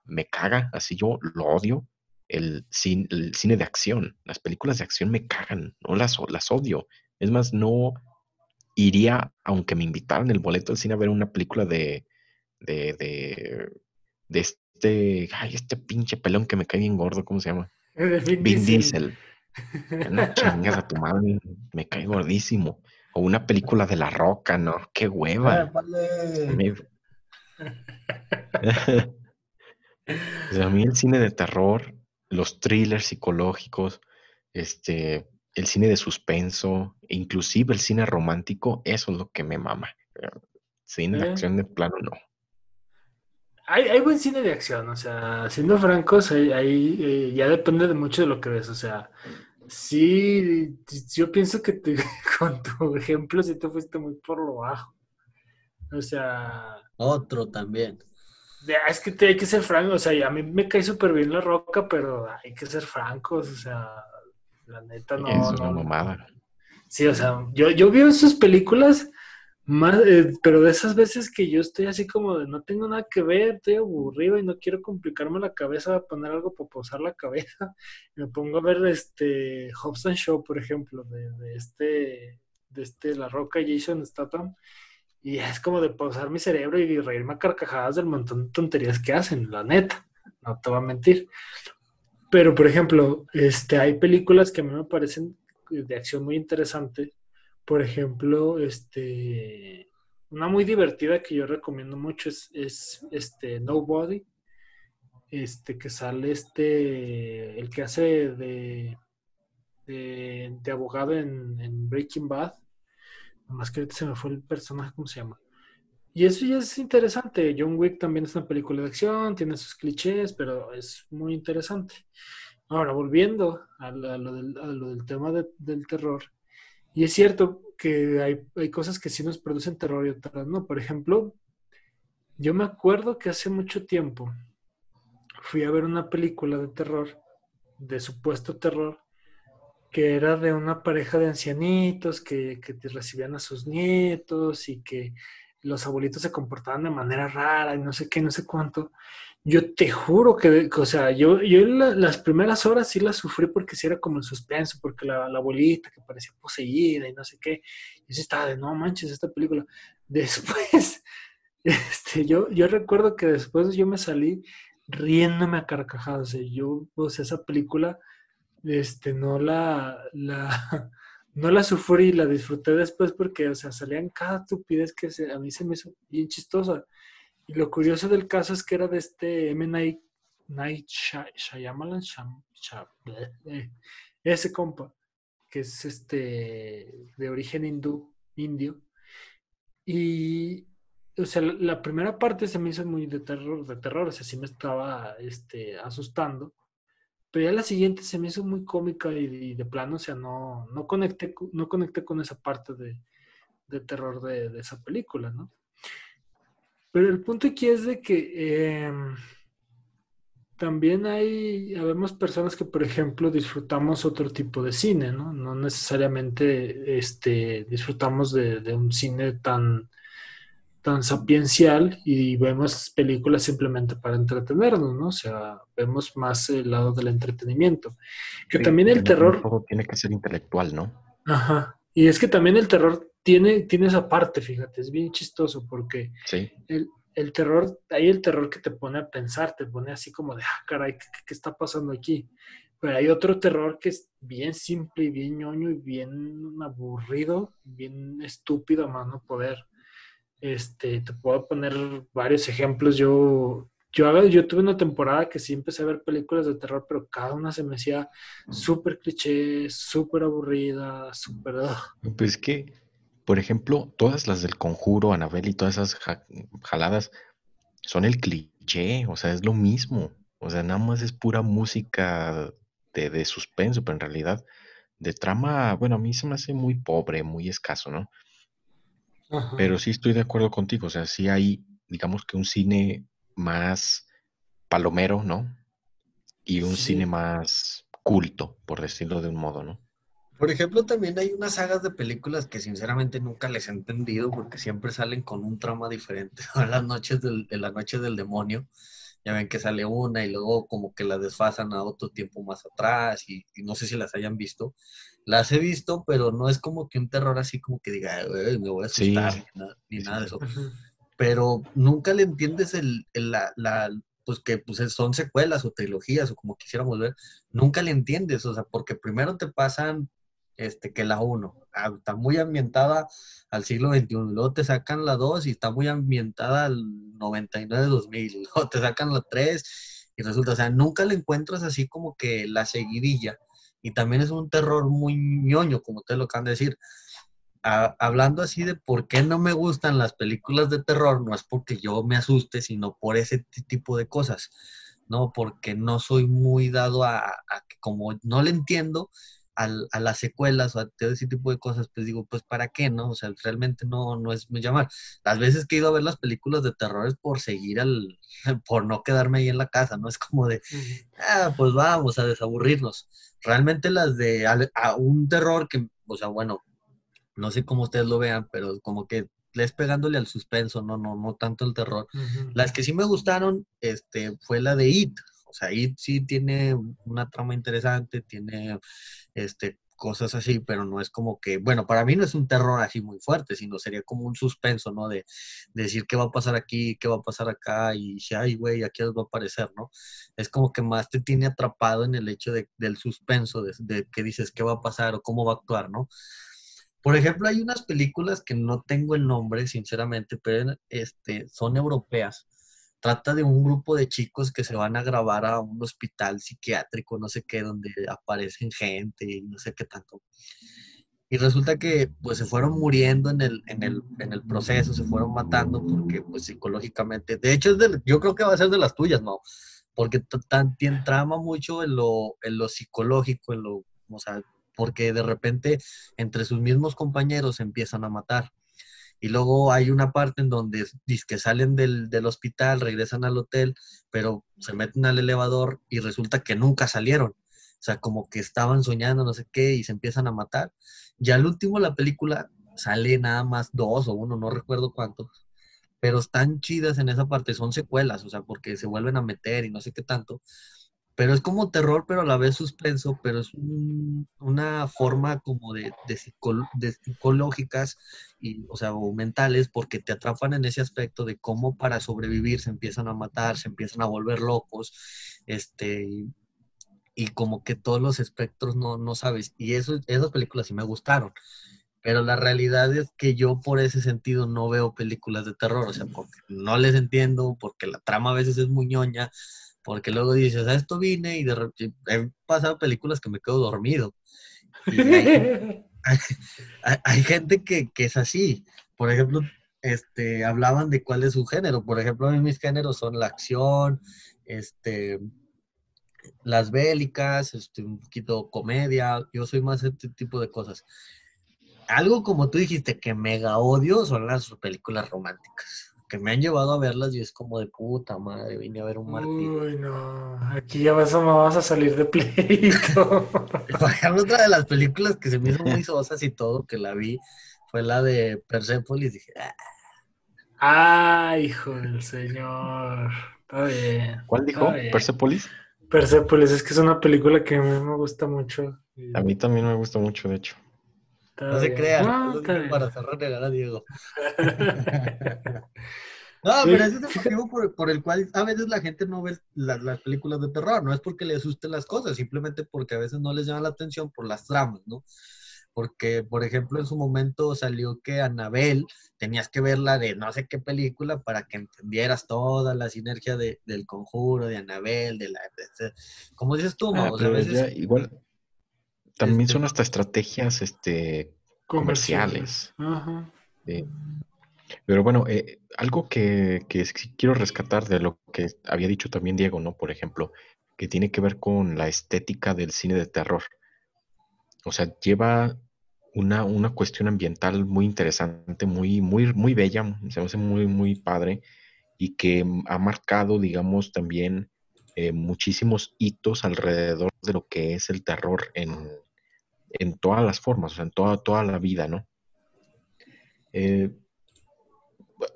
me caga, así yo lo odio, el cine, el cine de acción. Las películas de acción me cagan, no las, las odio. Es más, no iría, aunque me invitaran el boleto al cine a ver una película de, de, de, de este, ay, este pinche pelón que me cae bien gordo, ¿cómo se llama? Vin, Diesel. Una chingada a tu madre, me cae gordísimo. O una película de La Roca, ¿no? ¡Qué hueva! a mí el cine de terror, los thrillers psicológicos, este, el cine de suspenso, inclusive el cine romántico, eso es lo que me mama. Cine de acción de plano, no. Hay, hay, buen cine de acción, o sea, siendo francos, ahí, eh, ya depende de mucho de lo que ves, o sea, Sí, yo pienso que con tu ejemplo sí te fuiste muy por lo bajo. O sea... Otro también. Es que te, hay que ser franco, o sea, a mí me cae súper bien la roca, pero hay que ser francos, o sea, la neta no. Es una mamada. Sí, o sea, yo, yo vi esas películas eh, pero de esas veces que yo estoy así como de no tengo nada que ver, estoy aburrido y no quiero complicarme la cabeza, poner algo para posar la cabeza, me pongo a ver este Hobson Show, por ejemplo, de, este, de este La Roca Jason Statham, y es como de pausar mi cerebro y reírme a carcajadas del montón de tonterías que hacen, la neta, no te voy a mentir. Pero, por ejemplo, este, hay películas que a mí me parecen de acción muy interesantes por ejemplo, este, una muy divertida que yo recomiendo mucho es, este Nobody, este que sale este, el que hace de, de, abogado en, Breaking Bad, más que ahorita se me fue el personaje, ¿cómo se llama? Y eso ya es interesante. John Wick también es una película de acción, tiene sus clichés, pero es muy interesante. Ahora, volviendo a, lo, del, tema del terror, y es cierto que hay, cosas que sí nos producen terror y otras no. Por ejemplo, yo me acuerdo que hace mucho tiempo fui a ver una película de terror, de supuesto terror, que era de una pareja de ancianitos que, que recibían a sus nietos y que los abuelitos se comportaban de manera rara y no sé qué, no sé cuánto. Yo te juro que, o sea, yo, yo las primeras horas sí las sufrí porque sí era como el suspenso, porque la, abuelita que parecía poseída y no sé qué. Yo sí estaba de, no manches, esta película. Después, este, yo, yo recuerdo que después yo me salí riéndome a carcajadas. yo, pues esa película, este, no la, la, no la sufrí, la disfruté después porque, o sea, salían cada estupidez que a mí se me hizo bien chistosa. Y lo curioso del caso es que era de este M. Night, Night Shyamalan, eh, ese compa, que es este de origen hindú, indio. Y, o sea, la, primera parte se me hizo muy de terror, de terror, o sea, sí me estaba este, asustando. Pero ya la siguiente se me hizo muy cómica y, de plano, o sea, no, no, conecté, no conecté con esa parte de, de terror de, esa película, ¿no? Pero el punto aquí es de que em, también hay, habemos personas que, por ejemplo, disfrutamos otro tipo de cine, ¿no? No necesariamente este, disfrutamos de, un cine tan, tan sapiencial y vemos películas simplemente para entretenernos, ¿no? O sea, vemos más el lado del entretenimiento. Que también el terror... Todo tiene que ser intelectual, ¿no? Ajá. Y es que también el terror tiene, tiene esa parte, fíjate, es bien chistoso porque el, terror, hay el terror que te pone a pensar, te pone así como de, ah, caray, ¿qué, está pasando aquí? Pero hay otro terror que es bien simple y bien ñoño y bien aburrido, bien estúpido a más no poder. Este, te puedo poner varios ejemplos. Yo, yo, yo tuve una temporada que sí empecé a ver películas de terror, pero cada una se me hacía súper cliché, súper aburrida, súper... Pues que por ejemplo, todas las del conjuro, Anabel y todas esas jaladas son el cliché, o sea, es lo mismo. O sea, nada más es pura música de, suspenso, pero en realidad de trama, bueno, a mí se me hace muy pobre, muy escaso, ¿no? Pero sí estoy de acuerdo contigo, o sea, sí hay, digamos que un cine más palomero, ¿no? Y un cine más culto, por decirlo de un modo, ¿no? Por ejemplo, también hay unas sagas de películas que sinceramente nunca les he entendido porque siempre salen con un trama diferente. las noches del, de la noche del demonio, ya ven que sale una y luego como que la desfasan a otro tiempo más atrás y, no sé si las hayan visto. Las he visto, pero no es como que un terror así como que diga, me voy a asustar, ni, nada, de eso. Pero nunca le entiendes el, la, la, pues que pues son secuelas o trilogías o como quisiéramos ver, nunca le entiendes, o sea, porque primero te pasan este, que la 1. Ah, está muy ambientada al siglo XXI. Luego te sacan la 2 y está muy ambientada al 99-2000. Luego te sacan la 3 y resulta, o sea, nunca le encuentras así como que la seguidilla. Y también es un terror muy ñoño, como te lo acaban de decir. hablando así de por qué no me gustan las películas de terror, no es porque yo me asuste, sino por ese tipo de cosas. No, porque no soy muy dado a, como no le entiendo, a las secuelas o a todo ese tipo de cosas, pues digo, pues ¿para qué, no? O sea, realmente no, no es me llamar. Las veces que he ido a ver las películas de terror es por seguir al, por no quedarme ahí en la casa, ¿no? Es como de, ah, pues vamos a desaburrirnos. Realmente las de a, un terror que, o sea, bueno, no sé cómo ustedes lo vean, pero como que les pegándole al suspenso, no, no, no tanto el terror. Las que sí me gustaron, este, fue la de It, sea, ahí sí tiene una trama interesante, tiene este, cosas así, pero no es como que, bueno, para mí no es un terror así muy fuerte, sino sería como un suspenso, ¿no? De, decir qué va a pasar aquí, qué va a pasar acá, y hay, güey, aquí va a aparecer, ¿no? Es como que más te tiene atrapado en el hecho de, del suspenso, de, de que dices qué va a pasar o cómo va a actuar, ¿no? Por ejemplo, hay unas películas que no tengo el nombre, sinceramente, pero este, son europeas trata de un grupo de chicos que se van a grabar a un hospital psiquiátrico, no sé qué, donde aparecen gente y no sé qué tanto. Y resulta que pues se fueron muriendo en el, en el, en el proceso, se fueron matando porque pues psicológicamente, de hecho es de, yo creo que va a ser de las tuyas, ¿no? Porque trama mucho en lo, en lo psicológico, en lo, o sea, porque de repente entre sus mismos compañeros empiezan a matar. Y luego hay una parte en donde que salen del, del, hospital, regresan al hotel, pero se meten al elevador y resulta que nunca salieron. O sea, como que estaban soñando, no sé qué, y se empiezan a matar. Ya al último la película sale nada más dos o uno, no recuerdo cuántos, pero están chidas en esa parte, son secuelas, o sea, porque se vuelven a meter y no sé qué tanto. Pero es como terror, pero a la vez suspenso, pero es una forma como de, de, psicológicas, y, o sea, mentales, porque te atrapan en ese aspecto de cómo para sobrevivir se empiezan a matar, se empiezan a volver locos, este, y, como que todos los espectros no, no sabes. Y eso, esas películas sí me gustaron. Pero la realidad es que yo por ese sentido no veo películas de terror, o sea, porque no les entiendo, porque la trama a veces es muy ñoña, porque luego dices, a esto vine y de repente he pasado películas que me quedo dormido. hay, gente que, es así. Por ejemplo, este, hablaban de cuál es su género. Por ejemplo, mis géneros son la acción, este, las bélicas, este, un poquito comedia. Yo soy más este tipo de cosas. Algo como tú dijiste que mega odio son las películas románticas me han llevado a verlas y es como de puta madre, vine a ver un Martín. Uy, no, aquí ya vas a, vas a salir de pleito. Otra de las películas que se me hizo muy sosas y todo, que la vi, fue la de Persepolis. Dije, ah". ah hijo del señor. Está bien. ¿Cuál dijo? ¿Persepolis? Persepolis, es que es una película que a mí me gusta mucho. A mí también me gusta mucho, de hecho. No se crean, no, para cerrar a Diego. No, pero ese es el motivo por, el cual a veces la gente no ve las películas de terror. No es porque le asusten las cosas, simplemente porque a veces no les llama la atención por las tramas, ¿no? Porque, por ejemplo, en su momento salió que Anabel tenías que verla de no sé qué película para que entendieras toda la sinergia de, del conjuro, de Anabel, de la. como dices tú, ¿no? Ah, a veces, igual, también este son hasta estrategias este, comerciales. Ajá. Pero bueno, eh, algo que, que quiero rescatar de lo que había dicho también Diego, ¿no? Por ejemplo, que tiene que ver con la estética del cine de terror. O sea, lleva una, una cuestión ambiental muy interesante, muy, muy, muy bella, se me hace muy, muy padre, y que ha marcado, digamos, también eh, muchísimos hitos alrededor de lo que es el terror en, en todas las formas, o sea, en toda, toda la vida, ¿no? Eh,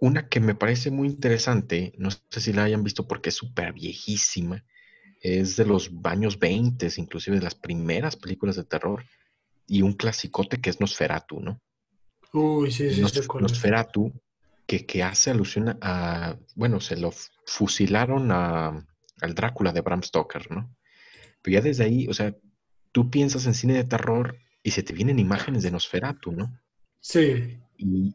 una que me parece muy interesante, no sé si la hayan visto porque es súper viejísima, es de los años 20, inclusive de las primeras películas de terror, y un clasicote que es Nosferatu, ¿no? Uy, sí, sí, Nosferatu, que, que, hace alusión a, bueno, se lo fusilaron a, al Drácula de Bram Stoker, ¿no? Pero ya desde ahí, o sea, tú piensas en cine de terror y se te vienen imágenes de Nosferatu, ¿no? Sí. Y,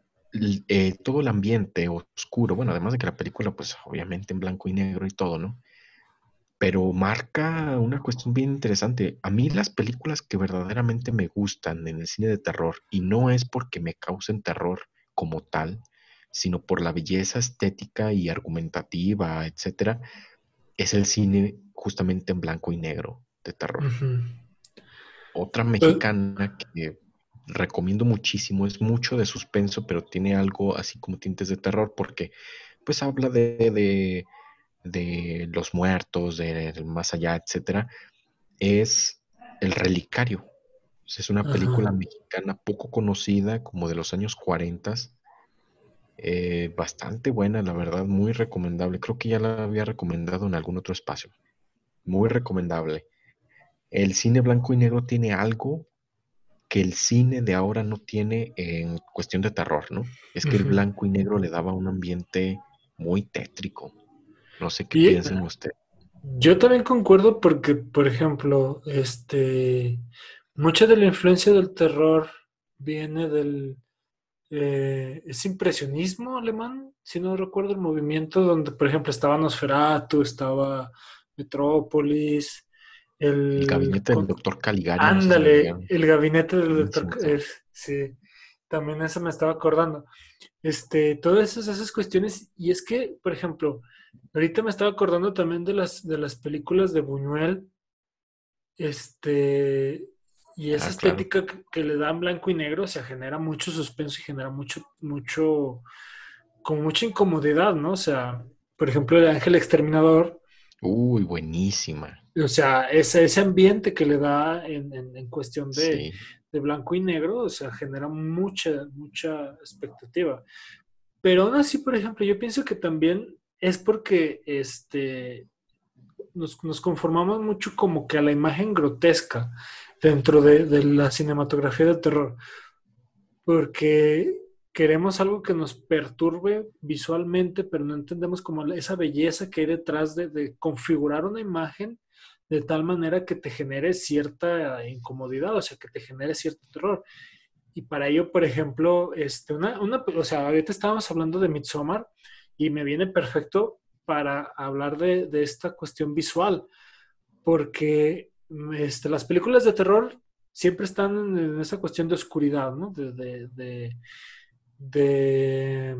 eh, todo el ambiente oscuro, bueno, además de que la película, pues obviamente en blanco y negro y todo, ¿no? Pero marca una cuestión bien interesante. A mí las películas que verdaderamente me gustan en el cine de terror, y no es porque me causen terror como tal, sino por la belleza estética y argumentativa, etcétera, es el cine justamente en blanco y negro de terror. Otra pues mexicana que recomiendo muchísimo. Es mucho de suspenso, pero tiene algo así como tintes de terror porque pues habla de, de, los muertos, del más allá, etcétera. Es El Relicario. Es una película mexicana poco conocida, como de los años 40. Eh, bastante buena, la verdad, muy recomendable. Creo que ya la había recomendado en algún otro espacio. Muy recomendable. El cine blanco y negro tiene algo que el cine de ahora no tiene en cuestión de terror, ¿no? Es que el blanco y negro le daba un ambiente muy tétrico. No sé qué piensan ustedes. Yo también concuerdo porque, por ejemplo, este, mucha de la influencia del terror viene del eh, es impresionismo alemán, si no recuerdo el movimiento donde, por ejemplo, estaba Nosferatu, estaba Metrópolis, el, gabinete del doctor Caligari. Ándale, el gabinete del doctor. sí, también eso me estaba acordando. Este, todas esas, esas cuestiones, y es que, por ejemplo, ahorita me estaba acordando también de las, de las películas de Buñuel, este, y esa ah, estética que, le dan blanco y negro, o sea, genera mucho suspenso y genera mucho, mucho, como mucha incomodidad, ¿no? O sea, por ejemplo, el ángel exterminador. Uy, buenísima. O sea, ese, ese ambiente que le da en, en, cuestión de, de, blanco y negro, o sea, genera mucha, mucha expectativa. Pero aún así, por ejemplo, yo pienso que también es porque este, nos, nos, conformamos mucho como que a la imagen grotesca dentro de, de la cinematografía de terror, porque queremos algo que nos perturbe visualmente, pero no entendemos como esa belleza que hay detrás de, de, configurar una imagen de tal manera que te genere cierta incomodidad, o sea, que te genere cierto terror. Y para ello, por ejemplo, este, una, una, o sea, ahorita estábamos hablando de Midsommar y me viene perfecto para hablar de, de esta cuestión visual, porque este, las películas de terror siempre están en, esa cuestión de oscuridad, de, de,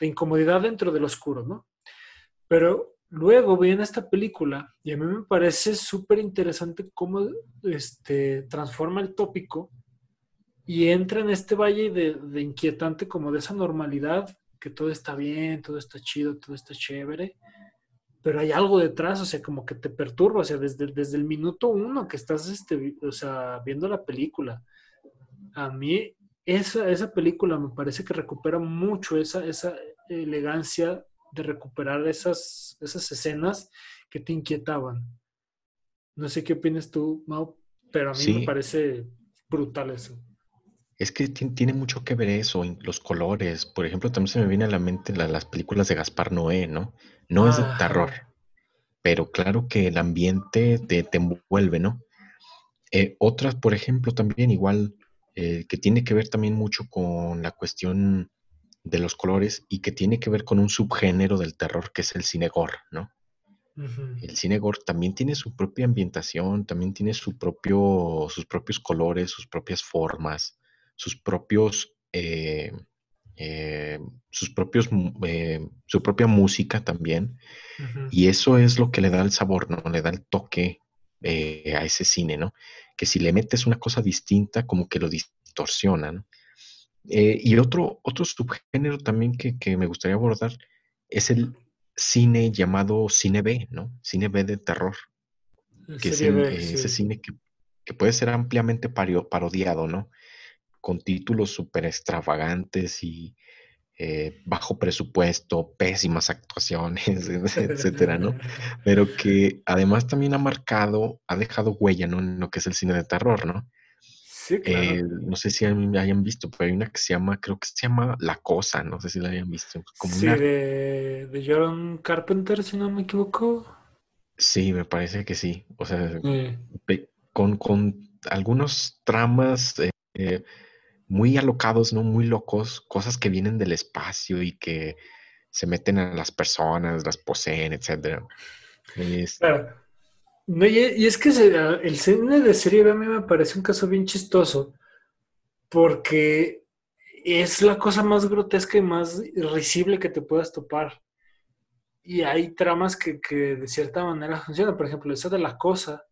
incomodidad dentro del oscuro, ¿no? Pero luego viene esta película y a mí me parece súper interesante cómo este, transforma el tópico y entra en este valle de, de, inquietante como de esa normalidad, que todo está bien, todo está chido, todo está chévere, pero hay algo detrás, o sea, como que te perturba, o sea, desde, desde el minuto uno que estás, este, o sea, viendo la película. A mí esa, esa película me parece que recupera mucho esa, esa elegancia de recuperar esas, esas escenas que te inquietaban. No sé qué opinas tú, Mau, pero a mí sí. me parece brutal eso. Es que tiene mucho que ver eso, los colores. Por ejemplo, también se me viene a la mente la, las películas de Gaspar Noé, ¿no? No ah, es de terror, pero claro que el ambiente te, te envuelve, ¿no? Eh, otras, por ejemplo, también igual, eh, que tiene que ver también mucho con la cuestión de los colores y que tiene que ver con un subgénero del terror que es el cine gore, ¿no? Uh -huh. El cine gore también tiene su propia ambientación, también tiene su propio, sus propios colores, sus propias formas sus propios, eh, eh, sus propios, eh, su propia música también. Uh -huh. Y eso es lo que le da el sabor, ¿no? Le da el toque a ese cine, ¿no? Que si le metes una cosa distinta, como que lo distorsiona, ¿no? y otro, otro subgénero también que, que me gustaría abordar es el cine llamado cine B, ¿no? Cine B de terror. que es el, B, sí. ese cine que, que, puede ser ampliamente parodiado, ¿no? Con títulos súper extravagantes y eh, bajo presupuesto, pésimas actuaciones, etcétera, ¿no? Pero que además también ha marcado, ha dejado huella, ¿no? En lo que es el cine de terror, ¿no? Sí, claro. eh, no sé si hayan visto, pero hay una que se llama, creo que se llama La Cosa, no sé si la hayan visto. Como sí, una... de, de John Carpenter, si no me equivoco. Sí, me parece que sí. O sea, sí. Con, con algunos tramas eh, muy alocados, ¿no? Muy locos, cosas que vienen del espacio y que se meten a las personas, las poseen, etc. Es... Claro. No, y, y, es que el cine de serie B a mí me parece un caso bien chistoso porque es la cosa más grotesca y más risible que te puedas topar. Y hay tramas que, que de cierta manera funcionan. Por ejemplo, esa de la cosa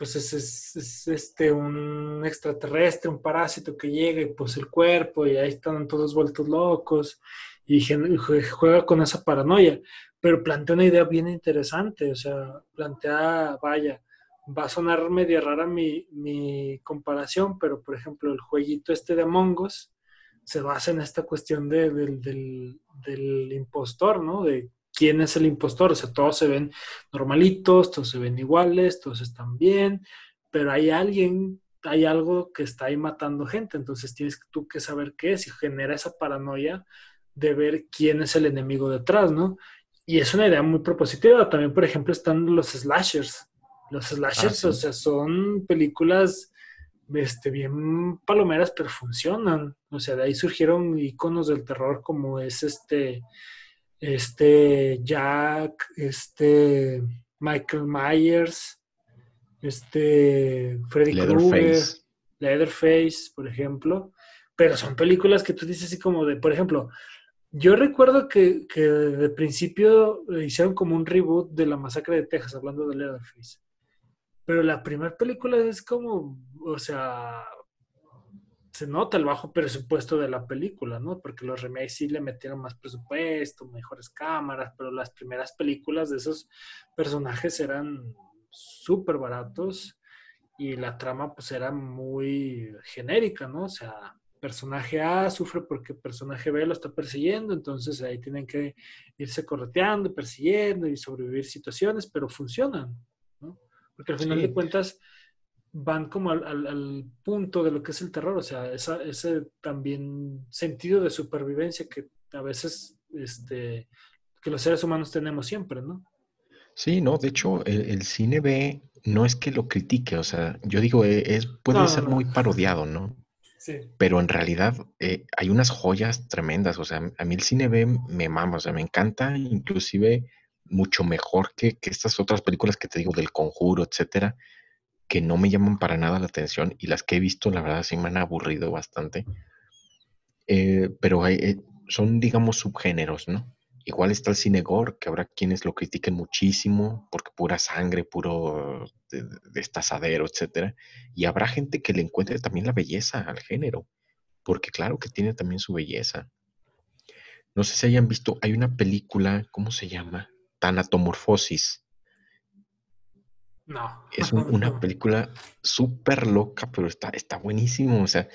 pues es, es, es, este, un extraterrestre, un parásito que llega y pues el cuerpo y ahí están todos vueltos locos y juega con esa paranoia, pero plantea una idea bien interesante, o sea, plantea, vaya, va a sonar media rara mi, mi comparación, pero por ejemplo el jueguito este de Among Us se basa en esta cuestión de, de, del, del impostor, ¿no? De quién es el impostor. O sea, todos se ven normalitos, todos se ven iguales, todos están bien, pero hay alguien, hay algo que está ahí matando gente. Entonces tienes tú que saber qué es y genera esa paranoia de ver quién es el enemigo detrás, ¿no? Y es una idea muy propositiva. También, por ejemplo, están los slashers. Los slashers, ah, sí. o sea, son películas este, bien palomeras, pero funcionan. O sea, de ahí surgieron iconos del terror como es este este Jack, este Michael Myers, este Freddy Krueger, Leatherface, por ejemplo. Pero son películas que tú dices así como de, por ejemplo, yo recuerdo que, que de principio hicieron como un reboot de la masacre de Texas, hablando de Leatherface. Pero la primera película es como, o sea, se nota el bajo presupuesto de la película, ¿no? Porque los remakes sí le metieron más presupuesto, mejores cámaras, pero las primeras películas de esos personajes eran súper baratos y la trama pues era muy genérica, ¿no? O sea, personaje A sufre porque personaje B lo está persiguiendo, entonces ahí tienen que irse correteando, persiguiendo y sobrevivir situaciones, pero funcionan, ¿no? Porque al final de cuentas van como al, punto de lo que es el terror, o sea, ese también sentido de supervivencia que a veces este, que los seres humanos tenemos siempre, ¿no? Sí, no, de hecho, el, cine B no es que lo critique, o sea, yo digo, e, es, puede ser muy parodiado, ¿no? Sí. Pero en realidad eh, hay unas joyas tremendas, o sea, a mí el cine B me mama, o sea, me encanta, inclusive mucho mejor que, que estas otras películas que te digo del conjuro, etcétera, que no me llaman para nada la atención y las que he visto, la verdad, sí me han aburrido bastante. Eh, pero hay, eh, son, digamos, subgéneros, ¿no? Igual está el cine gore, que habrá quienes lo critiquen muchísimo, porque pura sangre, puro destazadero, etcétera. Y habrá gente que le encuentre también la belleza al género, porque claro que tiene también su belleza. No sé si hayan visto, hay una película, ¿cómo se llama? Tanatomorfosis. No. Es una película súper loca, pero está, está buenísimo. O sea,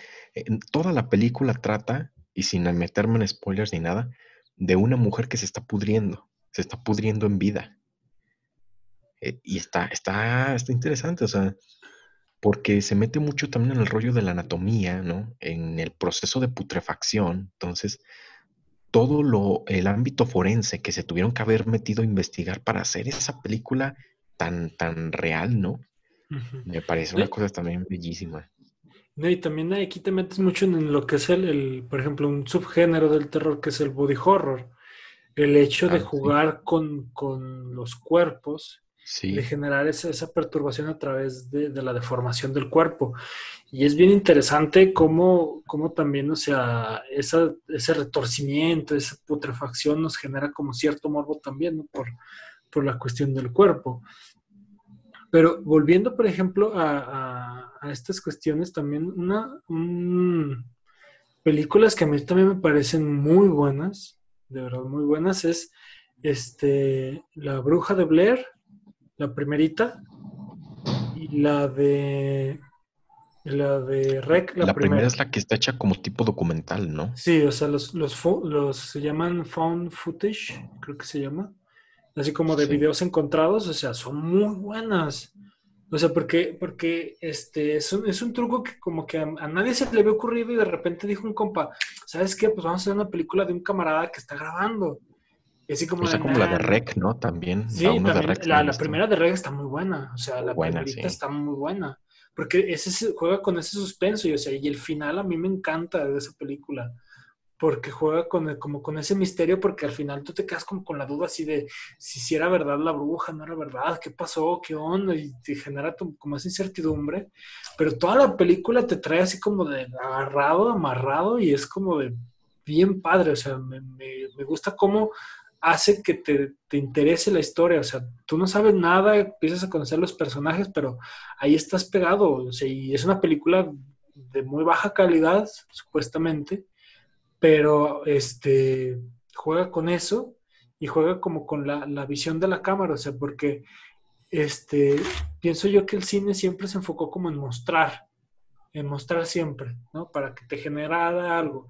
toda la película trata, y sin meterme en spoilers ni nada, de una mujer que se está pudriendo, se está pudriendo en vida. Eh, y está, está, está interesante, o sea, porque se mete mucho también en el rollo de la anatomía, ¿no? En el proceso de putrefacción. Entonces, todo lo, el ámbito forense que se tuvieron que haber metido a investigar para hacer esa película tan, tan real, ¿no? Me parece una cosa también bellísima. No, y también aquí te metes mucho en lo que es el, por ejemplo, un subgénero del terror que es el body horror. El hecho de ah, jugar con, los cuerpos, de generar esa, esa, perturbación a través de, la deformación del cuerpo. Y es bien interesante cómo, cómo también, o sea, esa, ese retorcimiento, esa putrefacción nos genera como cierto morbo también, ¿no? Por, por la cuestión del cuerpo. Pero volviendo, por ejemplo, a, estas cuestiones, también una películas que a mí también me parecen muy buenas, de verdad muy buenas, es este La Bruja de Blair, la primerita, y la de la de Rec, la, primera. es la que está hecha como tipo documental, ¿no? Sí, o sea, los, los, los se llaman found footage, creo que se llama así como de videos encontrados, o sea, son muy buenas. O sea, porque, porque este, es, un, es un truco que como que a, nadie se le había ocurrido y de repente dijo un compa, ¿sabes qué? Pues vamos a hacer una película de un camarada que está grabando. Y así como, o sea, como la de Rec, ¿no? También. Sí, la, primera de Rec está muy buena. O sea, la buena, primerita está muy buena. Porque ese juega con ese suspenso y, o sea, y el final a mí me encanta de esa película porque juega con, como con ese misterio, porque al final tú te quedas como con la duda así de si, era verdad la bruja, no era verdad, qué pasó, qué onda, y te genera como esa incertidumbre, pero toda la película te trae así como de agarrado, amarrado, y es como de bien padre, o sea, me, gusta cómo hace que te, te, interese la historia, o sea, tú no sabes nada, empiezas a conocer los personajes, pero ahí estás pegado, o sea, y es una película de muy baja calidad, supuestamente, pero este, juega con eso y juega como con la, visión de la cámara, o sea, porque este, pienso yo que el cine siempre se enfocó como en mostrar, en mostrar siempre, ¿no? Para que te generara algo.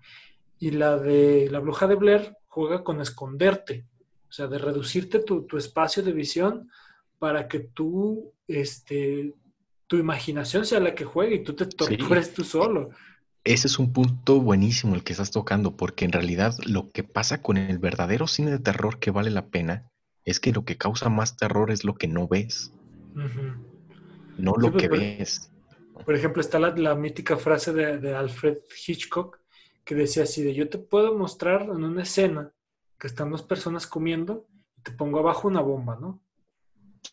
Y la de la bruja de Blair juega con esconderte, o sea, de reducirte tu, espacio de visión para que tú, este, tu imaginación sea la que juegue y tú te tortures tú solo. Ese es un punto buenísimo el que estás tocando, porque en realidad lo que pasa con el verdadero cine de terror que vale la pena es que lo que causa más terror es lo que no ves, no lo pues, que ves. Por ejemplo, está la, mítica frase de, Alfred Hitchcock que decía así de yo te puedo mostrar en una escena que están dos personas comiendo y te pongo abajo una bomba, ¿no?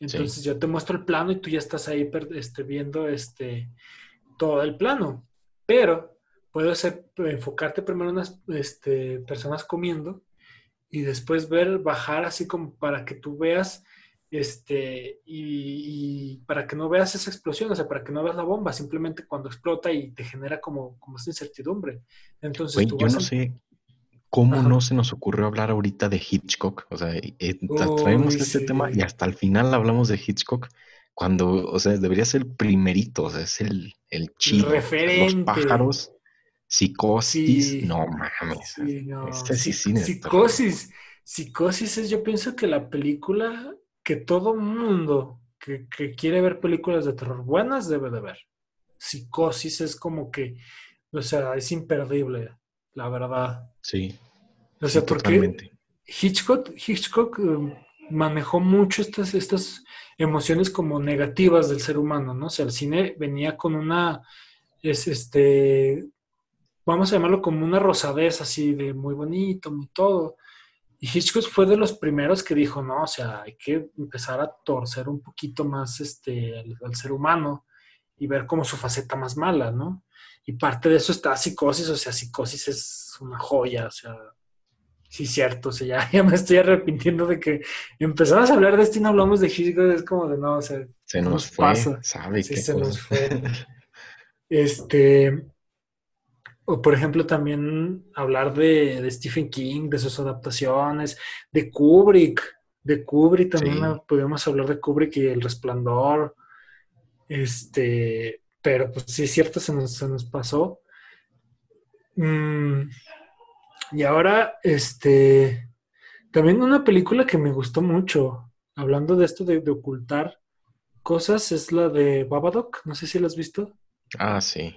Entonces yo te muestro el plano y tú ya estás ahí este, viendo este, todo el plano. Pero puede ser enfocarte primero en unas este, personas comiendo y después ver bajar así como para que tú veas este y, para que no veas esa explosión, o sea, para que no veas la bomba, simplemente cuando explota y te genera como, como esa incertidumbre. Entonces, yo no sé cómo no se nos ocurrió hablar ahorita de Hitchcock, o sea, eh, traemos este tema y hasta el final hablamos de Hitchcock cuando, o sea, debería ser el primerito, o sea, es el, el chido, referente. los pájaros Psicosis, no mames. Este sí, psicosis. Psicosis es, yo pienso que la película que todo mundo que, quiere ver películas de terror buenas debe de ver. Psicosis es como que, o sea, es imperdible, la verdad. Sí. O sea, porque Hitchcock, Hitchcock eh, manejó mucho estas, estas emociones como negativas del ser humano, ¿no? O sea, el cine venía con una, es este, vamos a llamarlo como una rosadez así de muy bonito, muy todo. Y Hitchcock fue de los primeros que dijo, no, o sea, hay que empezar a torcer un poquito más este, al, ser humano y ver como su faceta más mala, ¿no? Y parte de eso está psicosis, o sea, psicosis es una joya, o sea, sí, cierto, o sea, ya, me estoy arrepintiendo de que empezamos a hablar de esto y no hablamos de Hitchcock, es como de no, o sea, se nos, fue, pasa. sabe sí, se nos fue. Este, o por ejemplo también hablar de, Stephen King, de sus adaptaciones, de Kubrick, de Kubrick también podemos hablar de Kubrick y El Resplandor, este, pero pues sí es cierto, se nos, se nos pasó. Mm, y ahora, este, también una película que me gustó mucho, hablando de esto de, de ocultar cosas, es la de Babadook, no sé si la has visto. Ah, sí.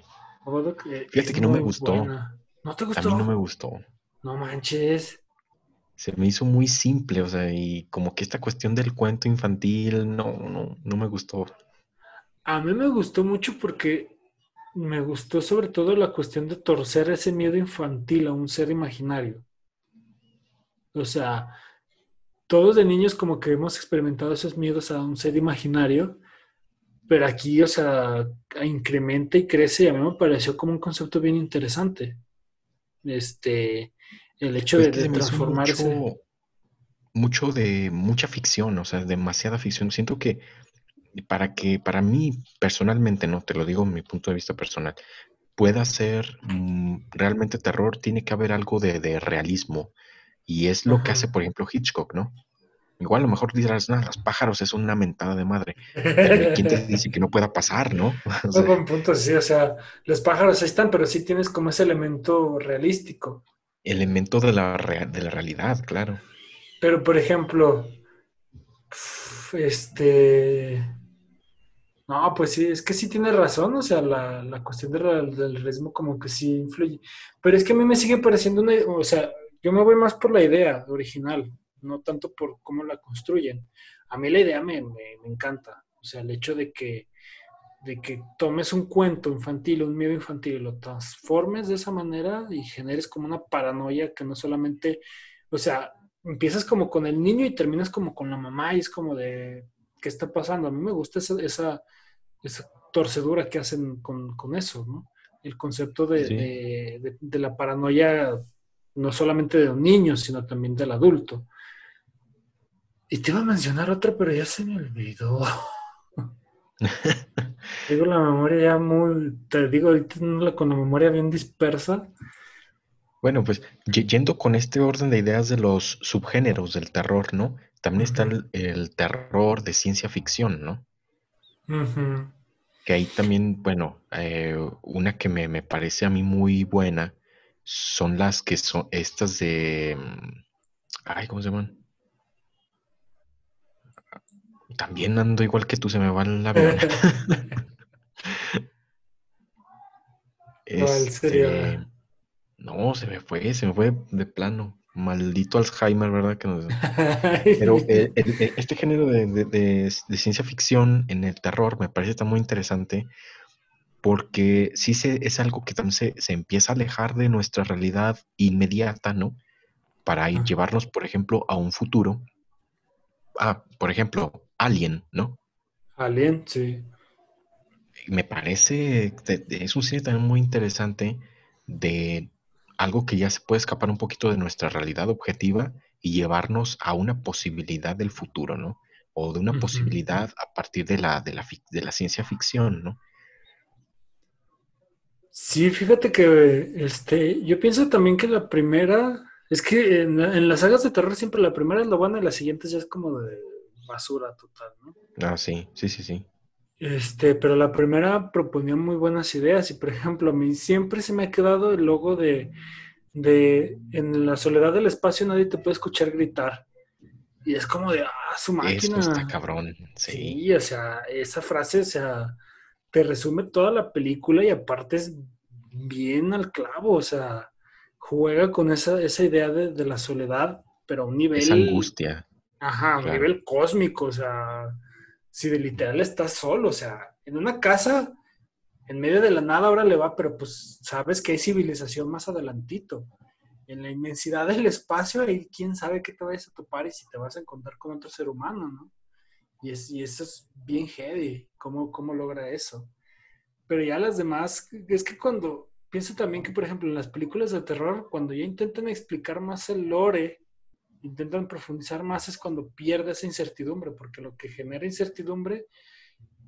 Fíjate que no me gustó. ¿No te gustó? A mí no me gustó. No manches. Se me hizo muy simple, o sea, y como que esta cuestión del cuento infantil, no, no, no me gustó. A mí me gustó mucho porque me gustó sobre todo la cuestión de torcer ese miedo infantil a un ser imaginario. O sea, todos de niños como que hemos experimentado esos miedos a un ser imaginario pero aquí, o sea, incrementa y crece y a mí me pareció como un concepto bien interesante. Este, el hecho de, transformarse. Mucho, de mucha ficción, o sea, demasiada ficción. Siento que para que, para mí personalmente, no te lo digo en mi punto de vista personal, pueda ser mm, realmente terror, tiene que haber algo de, realismo. Y es lo que hace, por ejemplo, Hitchcock, ¿no? Igual a lo mejor dirás, no, los pájaros es una mentada de madre. Pero ¿quién te dice que no pueda pasar, no? O sea, buen punto, sí, o sea, los pájaros están, pero sí tienes como ese elemento realístico. Elemento de la, de la realidad, claro. Pero, por ejemplo, este... No, pues sí, es que sí tiene razón, o sea, la, la cuestión del, del ritmo como que sí influye. Pero es que a mí me sigue pareciendo una, o sea, yo me voy más por la idea original no tanto por cómo la construyen. A mí la idea me, encanta, o sea, el hecho de que, de que tomes un cuento infantil, un miedo infantil y lo transformes de esa manera y generes como una paranoia que no solamente, o sea, empiezas como con el niño y terminas como con la mamá y es como de, ¿qué está pasando? A mí me gusta esa, esa, torcedura que hacen con, eso, ¿no? El concepto de, de, la paranoia no solamente de un niño, sino también del adulto. Y te iba a mencionar otra, pero ya se me olvidó. Digo la memoria ya muy, te digo ahorita con la memoria bien dispersa. Bueno, pues yendo con este orden de ideas de los subgéneros del terror, ¿no? También está el, terror de ciencia ficción, ¿no? Que ahí también, bueno, eh, una que me, me, parece a mí muy buena son las que son estas de... Mm, ay, ¿cómo se llaman? También ando igual que tú, se me va el avión. este, no, se me fue, se me fue de plano. Maldito Alzheimer, ¿verdad? Pero este género de, ciencia ficción en el terror me parece tan muy interesante porque sí se, es algo que también se, se, empieza a alejar de nuestra realidad inmediata, ¿no? Para ir, llevarnos, por ejemplo, a un futuro. Ah, por ejemplo, Alien, ¿no? Alien, sí. Me parece, es un cine también muy interesante de algo que ya se puede escapar un poquito de nuestra realidad objetiva y llevarnos a una posibilidad del futuro, ¿no? O de una posibilidad a partir de la, de la, de la ciencia ficción, ¿no? Sí, fíjate que este, yo pienso también que la primera, es que en, en, las sagas de terror siempre la primera es la buena y la siguiente ya es como de basura total, ¿no? Ah, sí, sí, sí, sí. Este, pero la primera proponía muy buenas ideas y, por ejemplo, a mí siempre se me ha quedado el logo de, de en la soledad del espacio nadie te puede escuchar gritar. Y es como de, ah, su máquina. Eso está cabrón, sí. Sí, o sea, esa frase, o sea, te resume toda la película y aparte es bien al clavo, o sea, juega con esa, esa idea de, de la soledad, pero a un nivel... Esa angustia. Ajá, a Claro. nivel cósmico, o sea, si de literal estás solo, o sea, en una casa, en medio de la nada ahora le va, pero pues sabes que hay civilización más adelantito. En la inmensidad del espacio, ahí quién sabe qué te vayas a topar y si te vas a encontrar con otro ser humano, ¿no? Y, es, y eso es bien heavy, ¿cómo, cómo logra eso? Pero ya las demás, es que cuando, pienso también que, por ejemplo, en las películas de terror, cuando ya intentan explicar más el lore, intentan profundizar más, es cuando pierde esa incertidumbre, porque lo que genera incertidumbre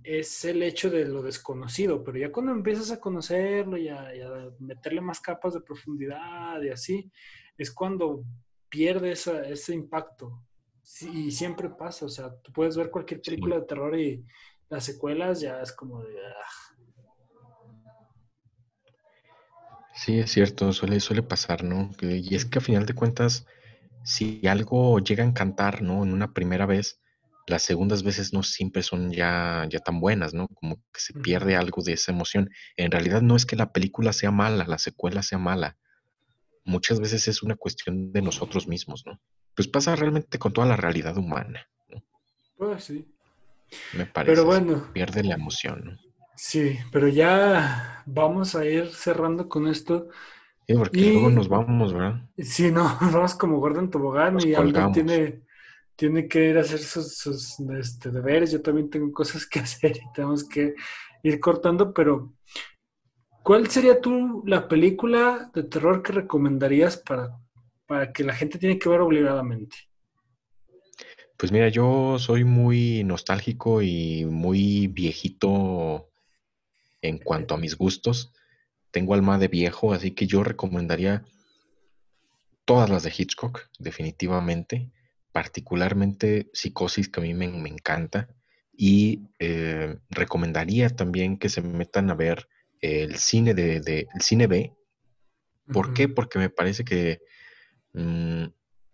es el hecho de lo desconocido, pero ya cuando empiezas a conocerlo y a, y a meterle más capas de profundidad y así, es cuando pierde esa- ese impacto. Sí, y siempre pasa, o sea, tú puedes ver cualquier Sí. película de terror y las secuelas ya es como de... ah, Sí, es cierto, suele, suele pasar, ¿no? Y es que a final de cuentas, si algo llega a encantar, ¿no? En una primera vez, las segundas veces no siempre son ya, ya tan buenas, ¿no? Como que se pierde algo de esa emoción. En realidad no es que la película sea mala, la secuela sea mala. Muchas veces es una cuestión de nosotros mismos, ¿no? Pues pasa realmente con toda la realidad humana, ¿no? Pues sí. Me parece. Pero bueno, pierde la emoción, ¿no? sí, pero ya vamos a ir cerrando con esto. Sí, porque Y- luego nos vamos, ¿verdad? Sí, no, vamos como Gordon Tobogán Nos y colgamos. tiene, tiene que ir a hacer sus, sus, este, deberes. Yo también tengo cosas que hacer y tenemos que ir cortando, pero ¿cuál sería tú la película de terror que recomendarías para, para que la gente tiene que ver obligadamente? Pues mira, yo soy muy nostálgico y muy viejito en cuanto a mis gustos. Tengo alma de viejo, así que yo recomendaría todas las de Hitchcock, definitivamente. Particularmente Psicosis, que a mí me, me encanta. Y eh, recomendaría también que se metan a ver el cine de, de- el cine B. ¿Por qué? Porque me parece que mm,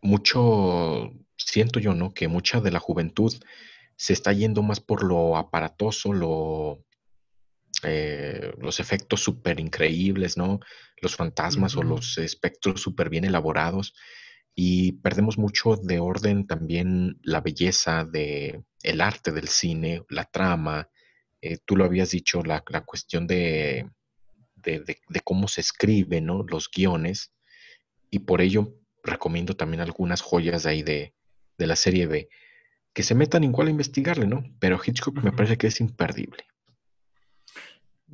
mucho, siento yo, ¿no? Que mucha de la juventud se está yendo más por lo aparatoso, lo, eh, los efectos súper increíbles, ¿no? Los fantasmas o los espectros súper bien elaborados y perdemos mucho de orden también la belleza de el arte del cine, la trama. eh, tú lo habías dicho, la, la cuestión de, de, de- de cómo se escribe, ¿no? Los guiones y por ello recomiendo también algunas joyas de ahí de, de la serie B que se metan igual a investigarle, ¿no? Pero Hitchcock me parece que es imperdible.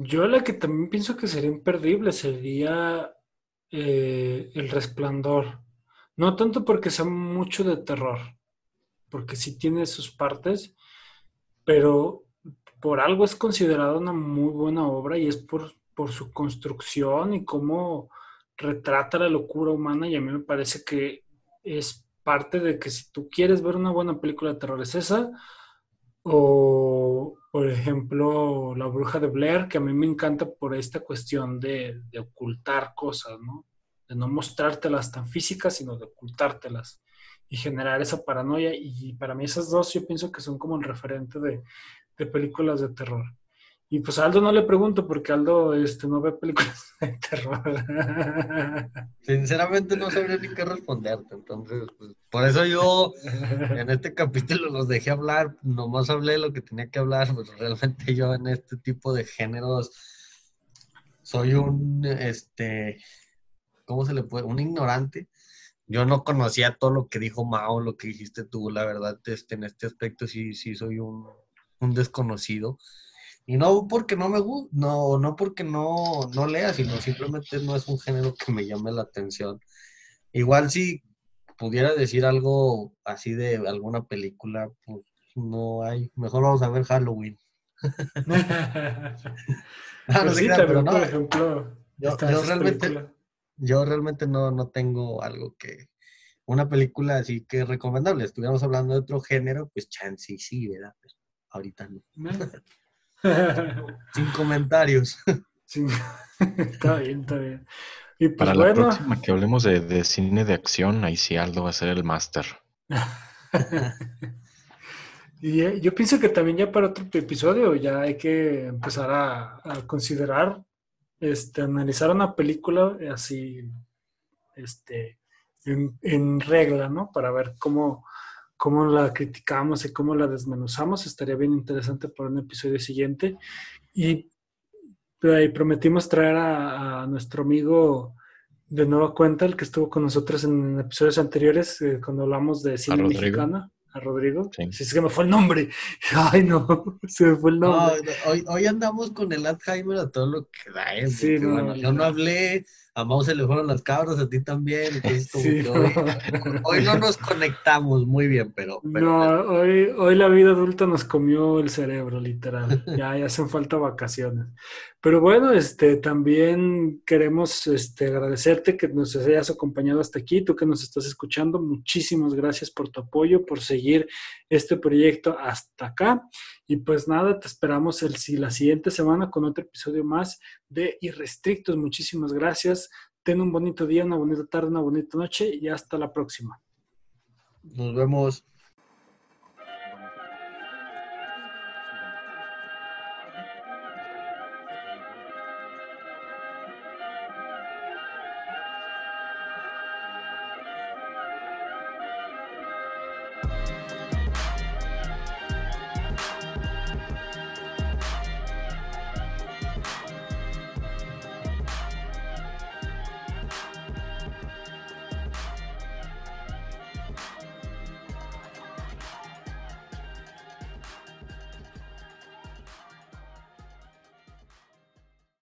Yo la que también pienso que sería imperdible sería eh, El Resplandor. No tanto porque sea mucho de terror, porque sí tiene sus partes, pero por algo es considerada una muy buena obra y es por, por su construcción y cómo retrata la locura humana y a mí me parece que es parte de que si tú quieres ver una buena película de terror es esa o por ejemplo La Bruja de Blair que a mí me encanta por esta cuestión de, ocultar cosas, ¿no? De no mostrártelas tan físicas sino de ocultártelas y generar esa paranoia y para mí esas dos yo pienso que son como el referente de películas de terror. Y pues a Aldo no le pregunto porque Aldo este, no ve películas de terror. Sinceramente no sabría ni qué responderte, entonces, pues, por eso yo en este capítulo los dejé hablar, nomás hablé lo que tenía que hablar, pues realmente yo en este tipo de géneros soy un, este, ¿cómo se le puede? Un ignorante. Yo no conocía todo lo que dijo Mao, lo que dijiste tú, la verdad, este, en este aspecto sí, sí soy un, un desconocido. Y no porque no me gusta, no, no porque no, no lea, sino simplemente no es un género que me llame la atención. Igual si pudiera decir algo así de alguna película, pues no hay. Mejor vamos a ver Halloween. Ah, no Pues sí, crean, pero no, por ejemplo, yo, realmente, yo realmente no, no tengo algo que, una película así que recomendable. Estuviéramos hablando de otro género, pues chance sí, ¿verdad? Pero ahorita no. Sin comentarios. está bien, está bien. Y pues Para bueno, la próxima que hablemos de, de cine de acción, ahí sí Aldo va a ser el máster. y eh, yo pienso que también ya para otro episodio ya hay que empezar a, a considerar, este, analizar una película así, este, en, en regla, ¿no? Para ver cómo, cómo la criticamos y cómo la desmenuzamos. Estaría bien interesante para un episodio siguiente. Y, y prometimos traer a, a nuestro amigo de nueva cuenta, el que estuvo con nosotros en episodios anteriores, eh, cuando hablamos de cine mexicano, a Rodrigo. Sí. Sí, se me fue el nombre. Ay, no, se me fue el No, nombre. no, hoy, hoy andamos con el Alzheimer a todo lo que da. Sí, Porque, no, bueno, yo no. no hablé, a Mau se le fueron las cabras, a ti también, entonces como Sí, que no. hoy, hoy no nos conectamos muy bien, pero, pero No, hoy, hoy la vida adulta nos comió el cerebro, literal. Ya, ya hacen falta vacaciones. Pero bueno, este, también queremos este, agradecerte que nos hayas acompañado hasta aquí, tú que nos estás escuchando. Muchísimas gracias por tu apoyo, por seguir este proyecto hasta acá. Y pues nada, te esperamos el, la siguiente semana con otro episodio más de Irrestrictos. Muchísimas gracias. Ten un bonito día, una bonita tarde, una bonita noche y hasta la próxima. nos vemos.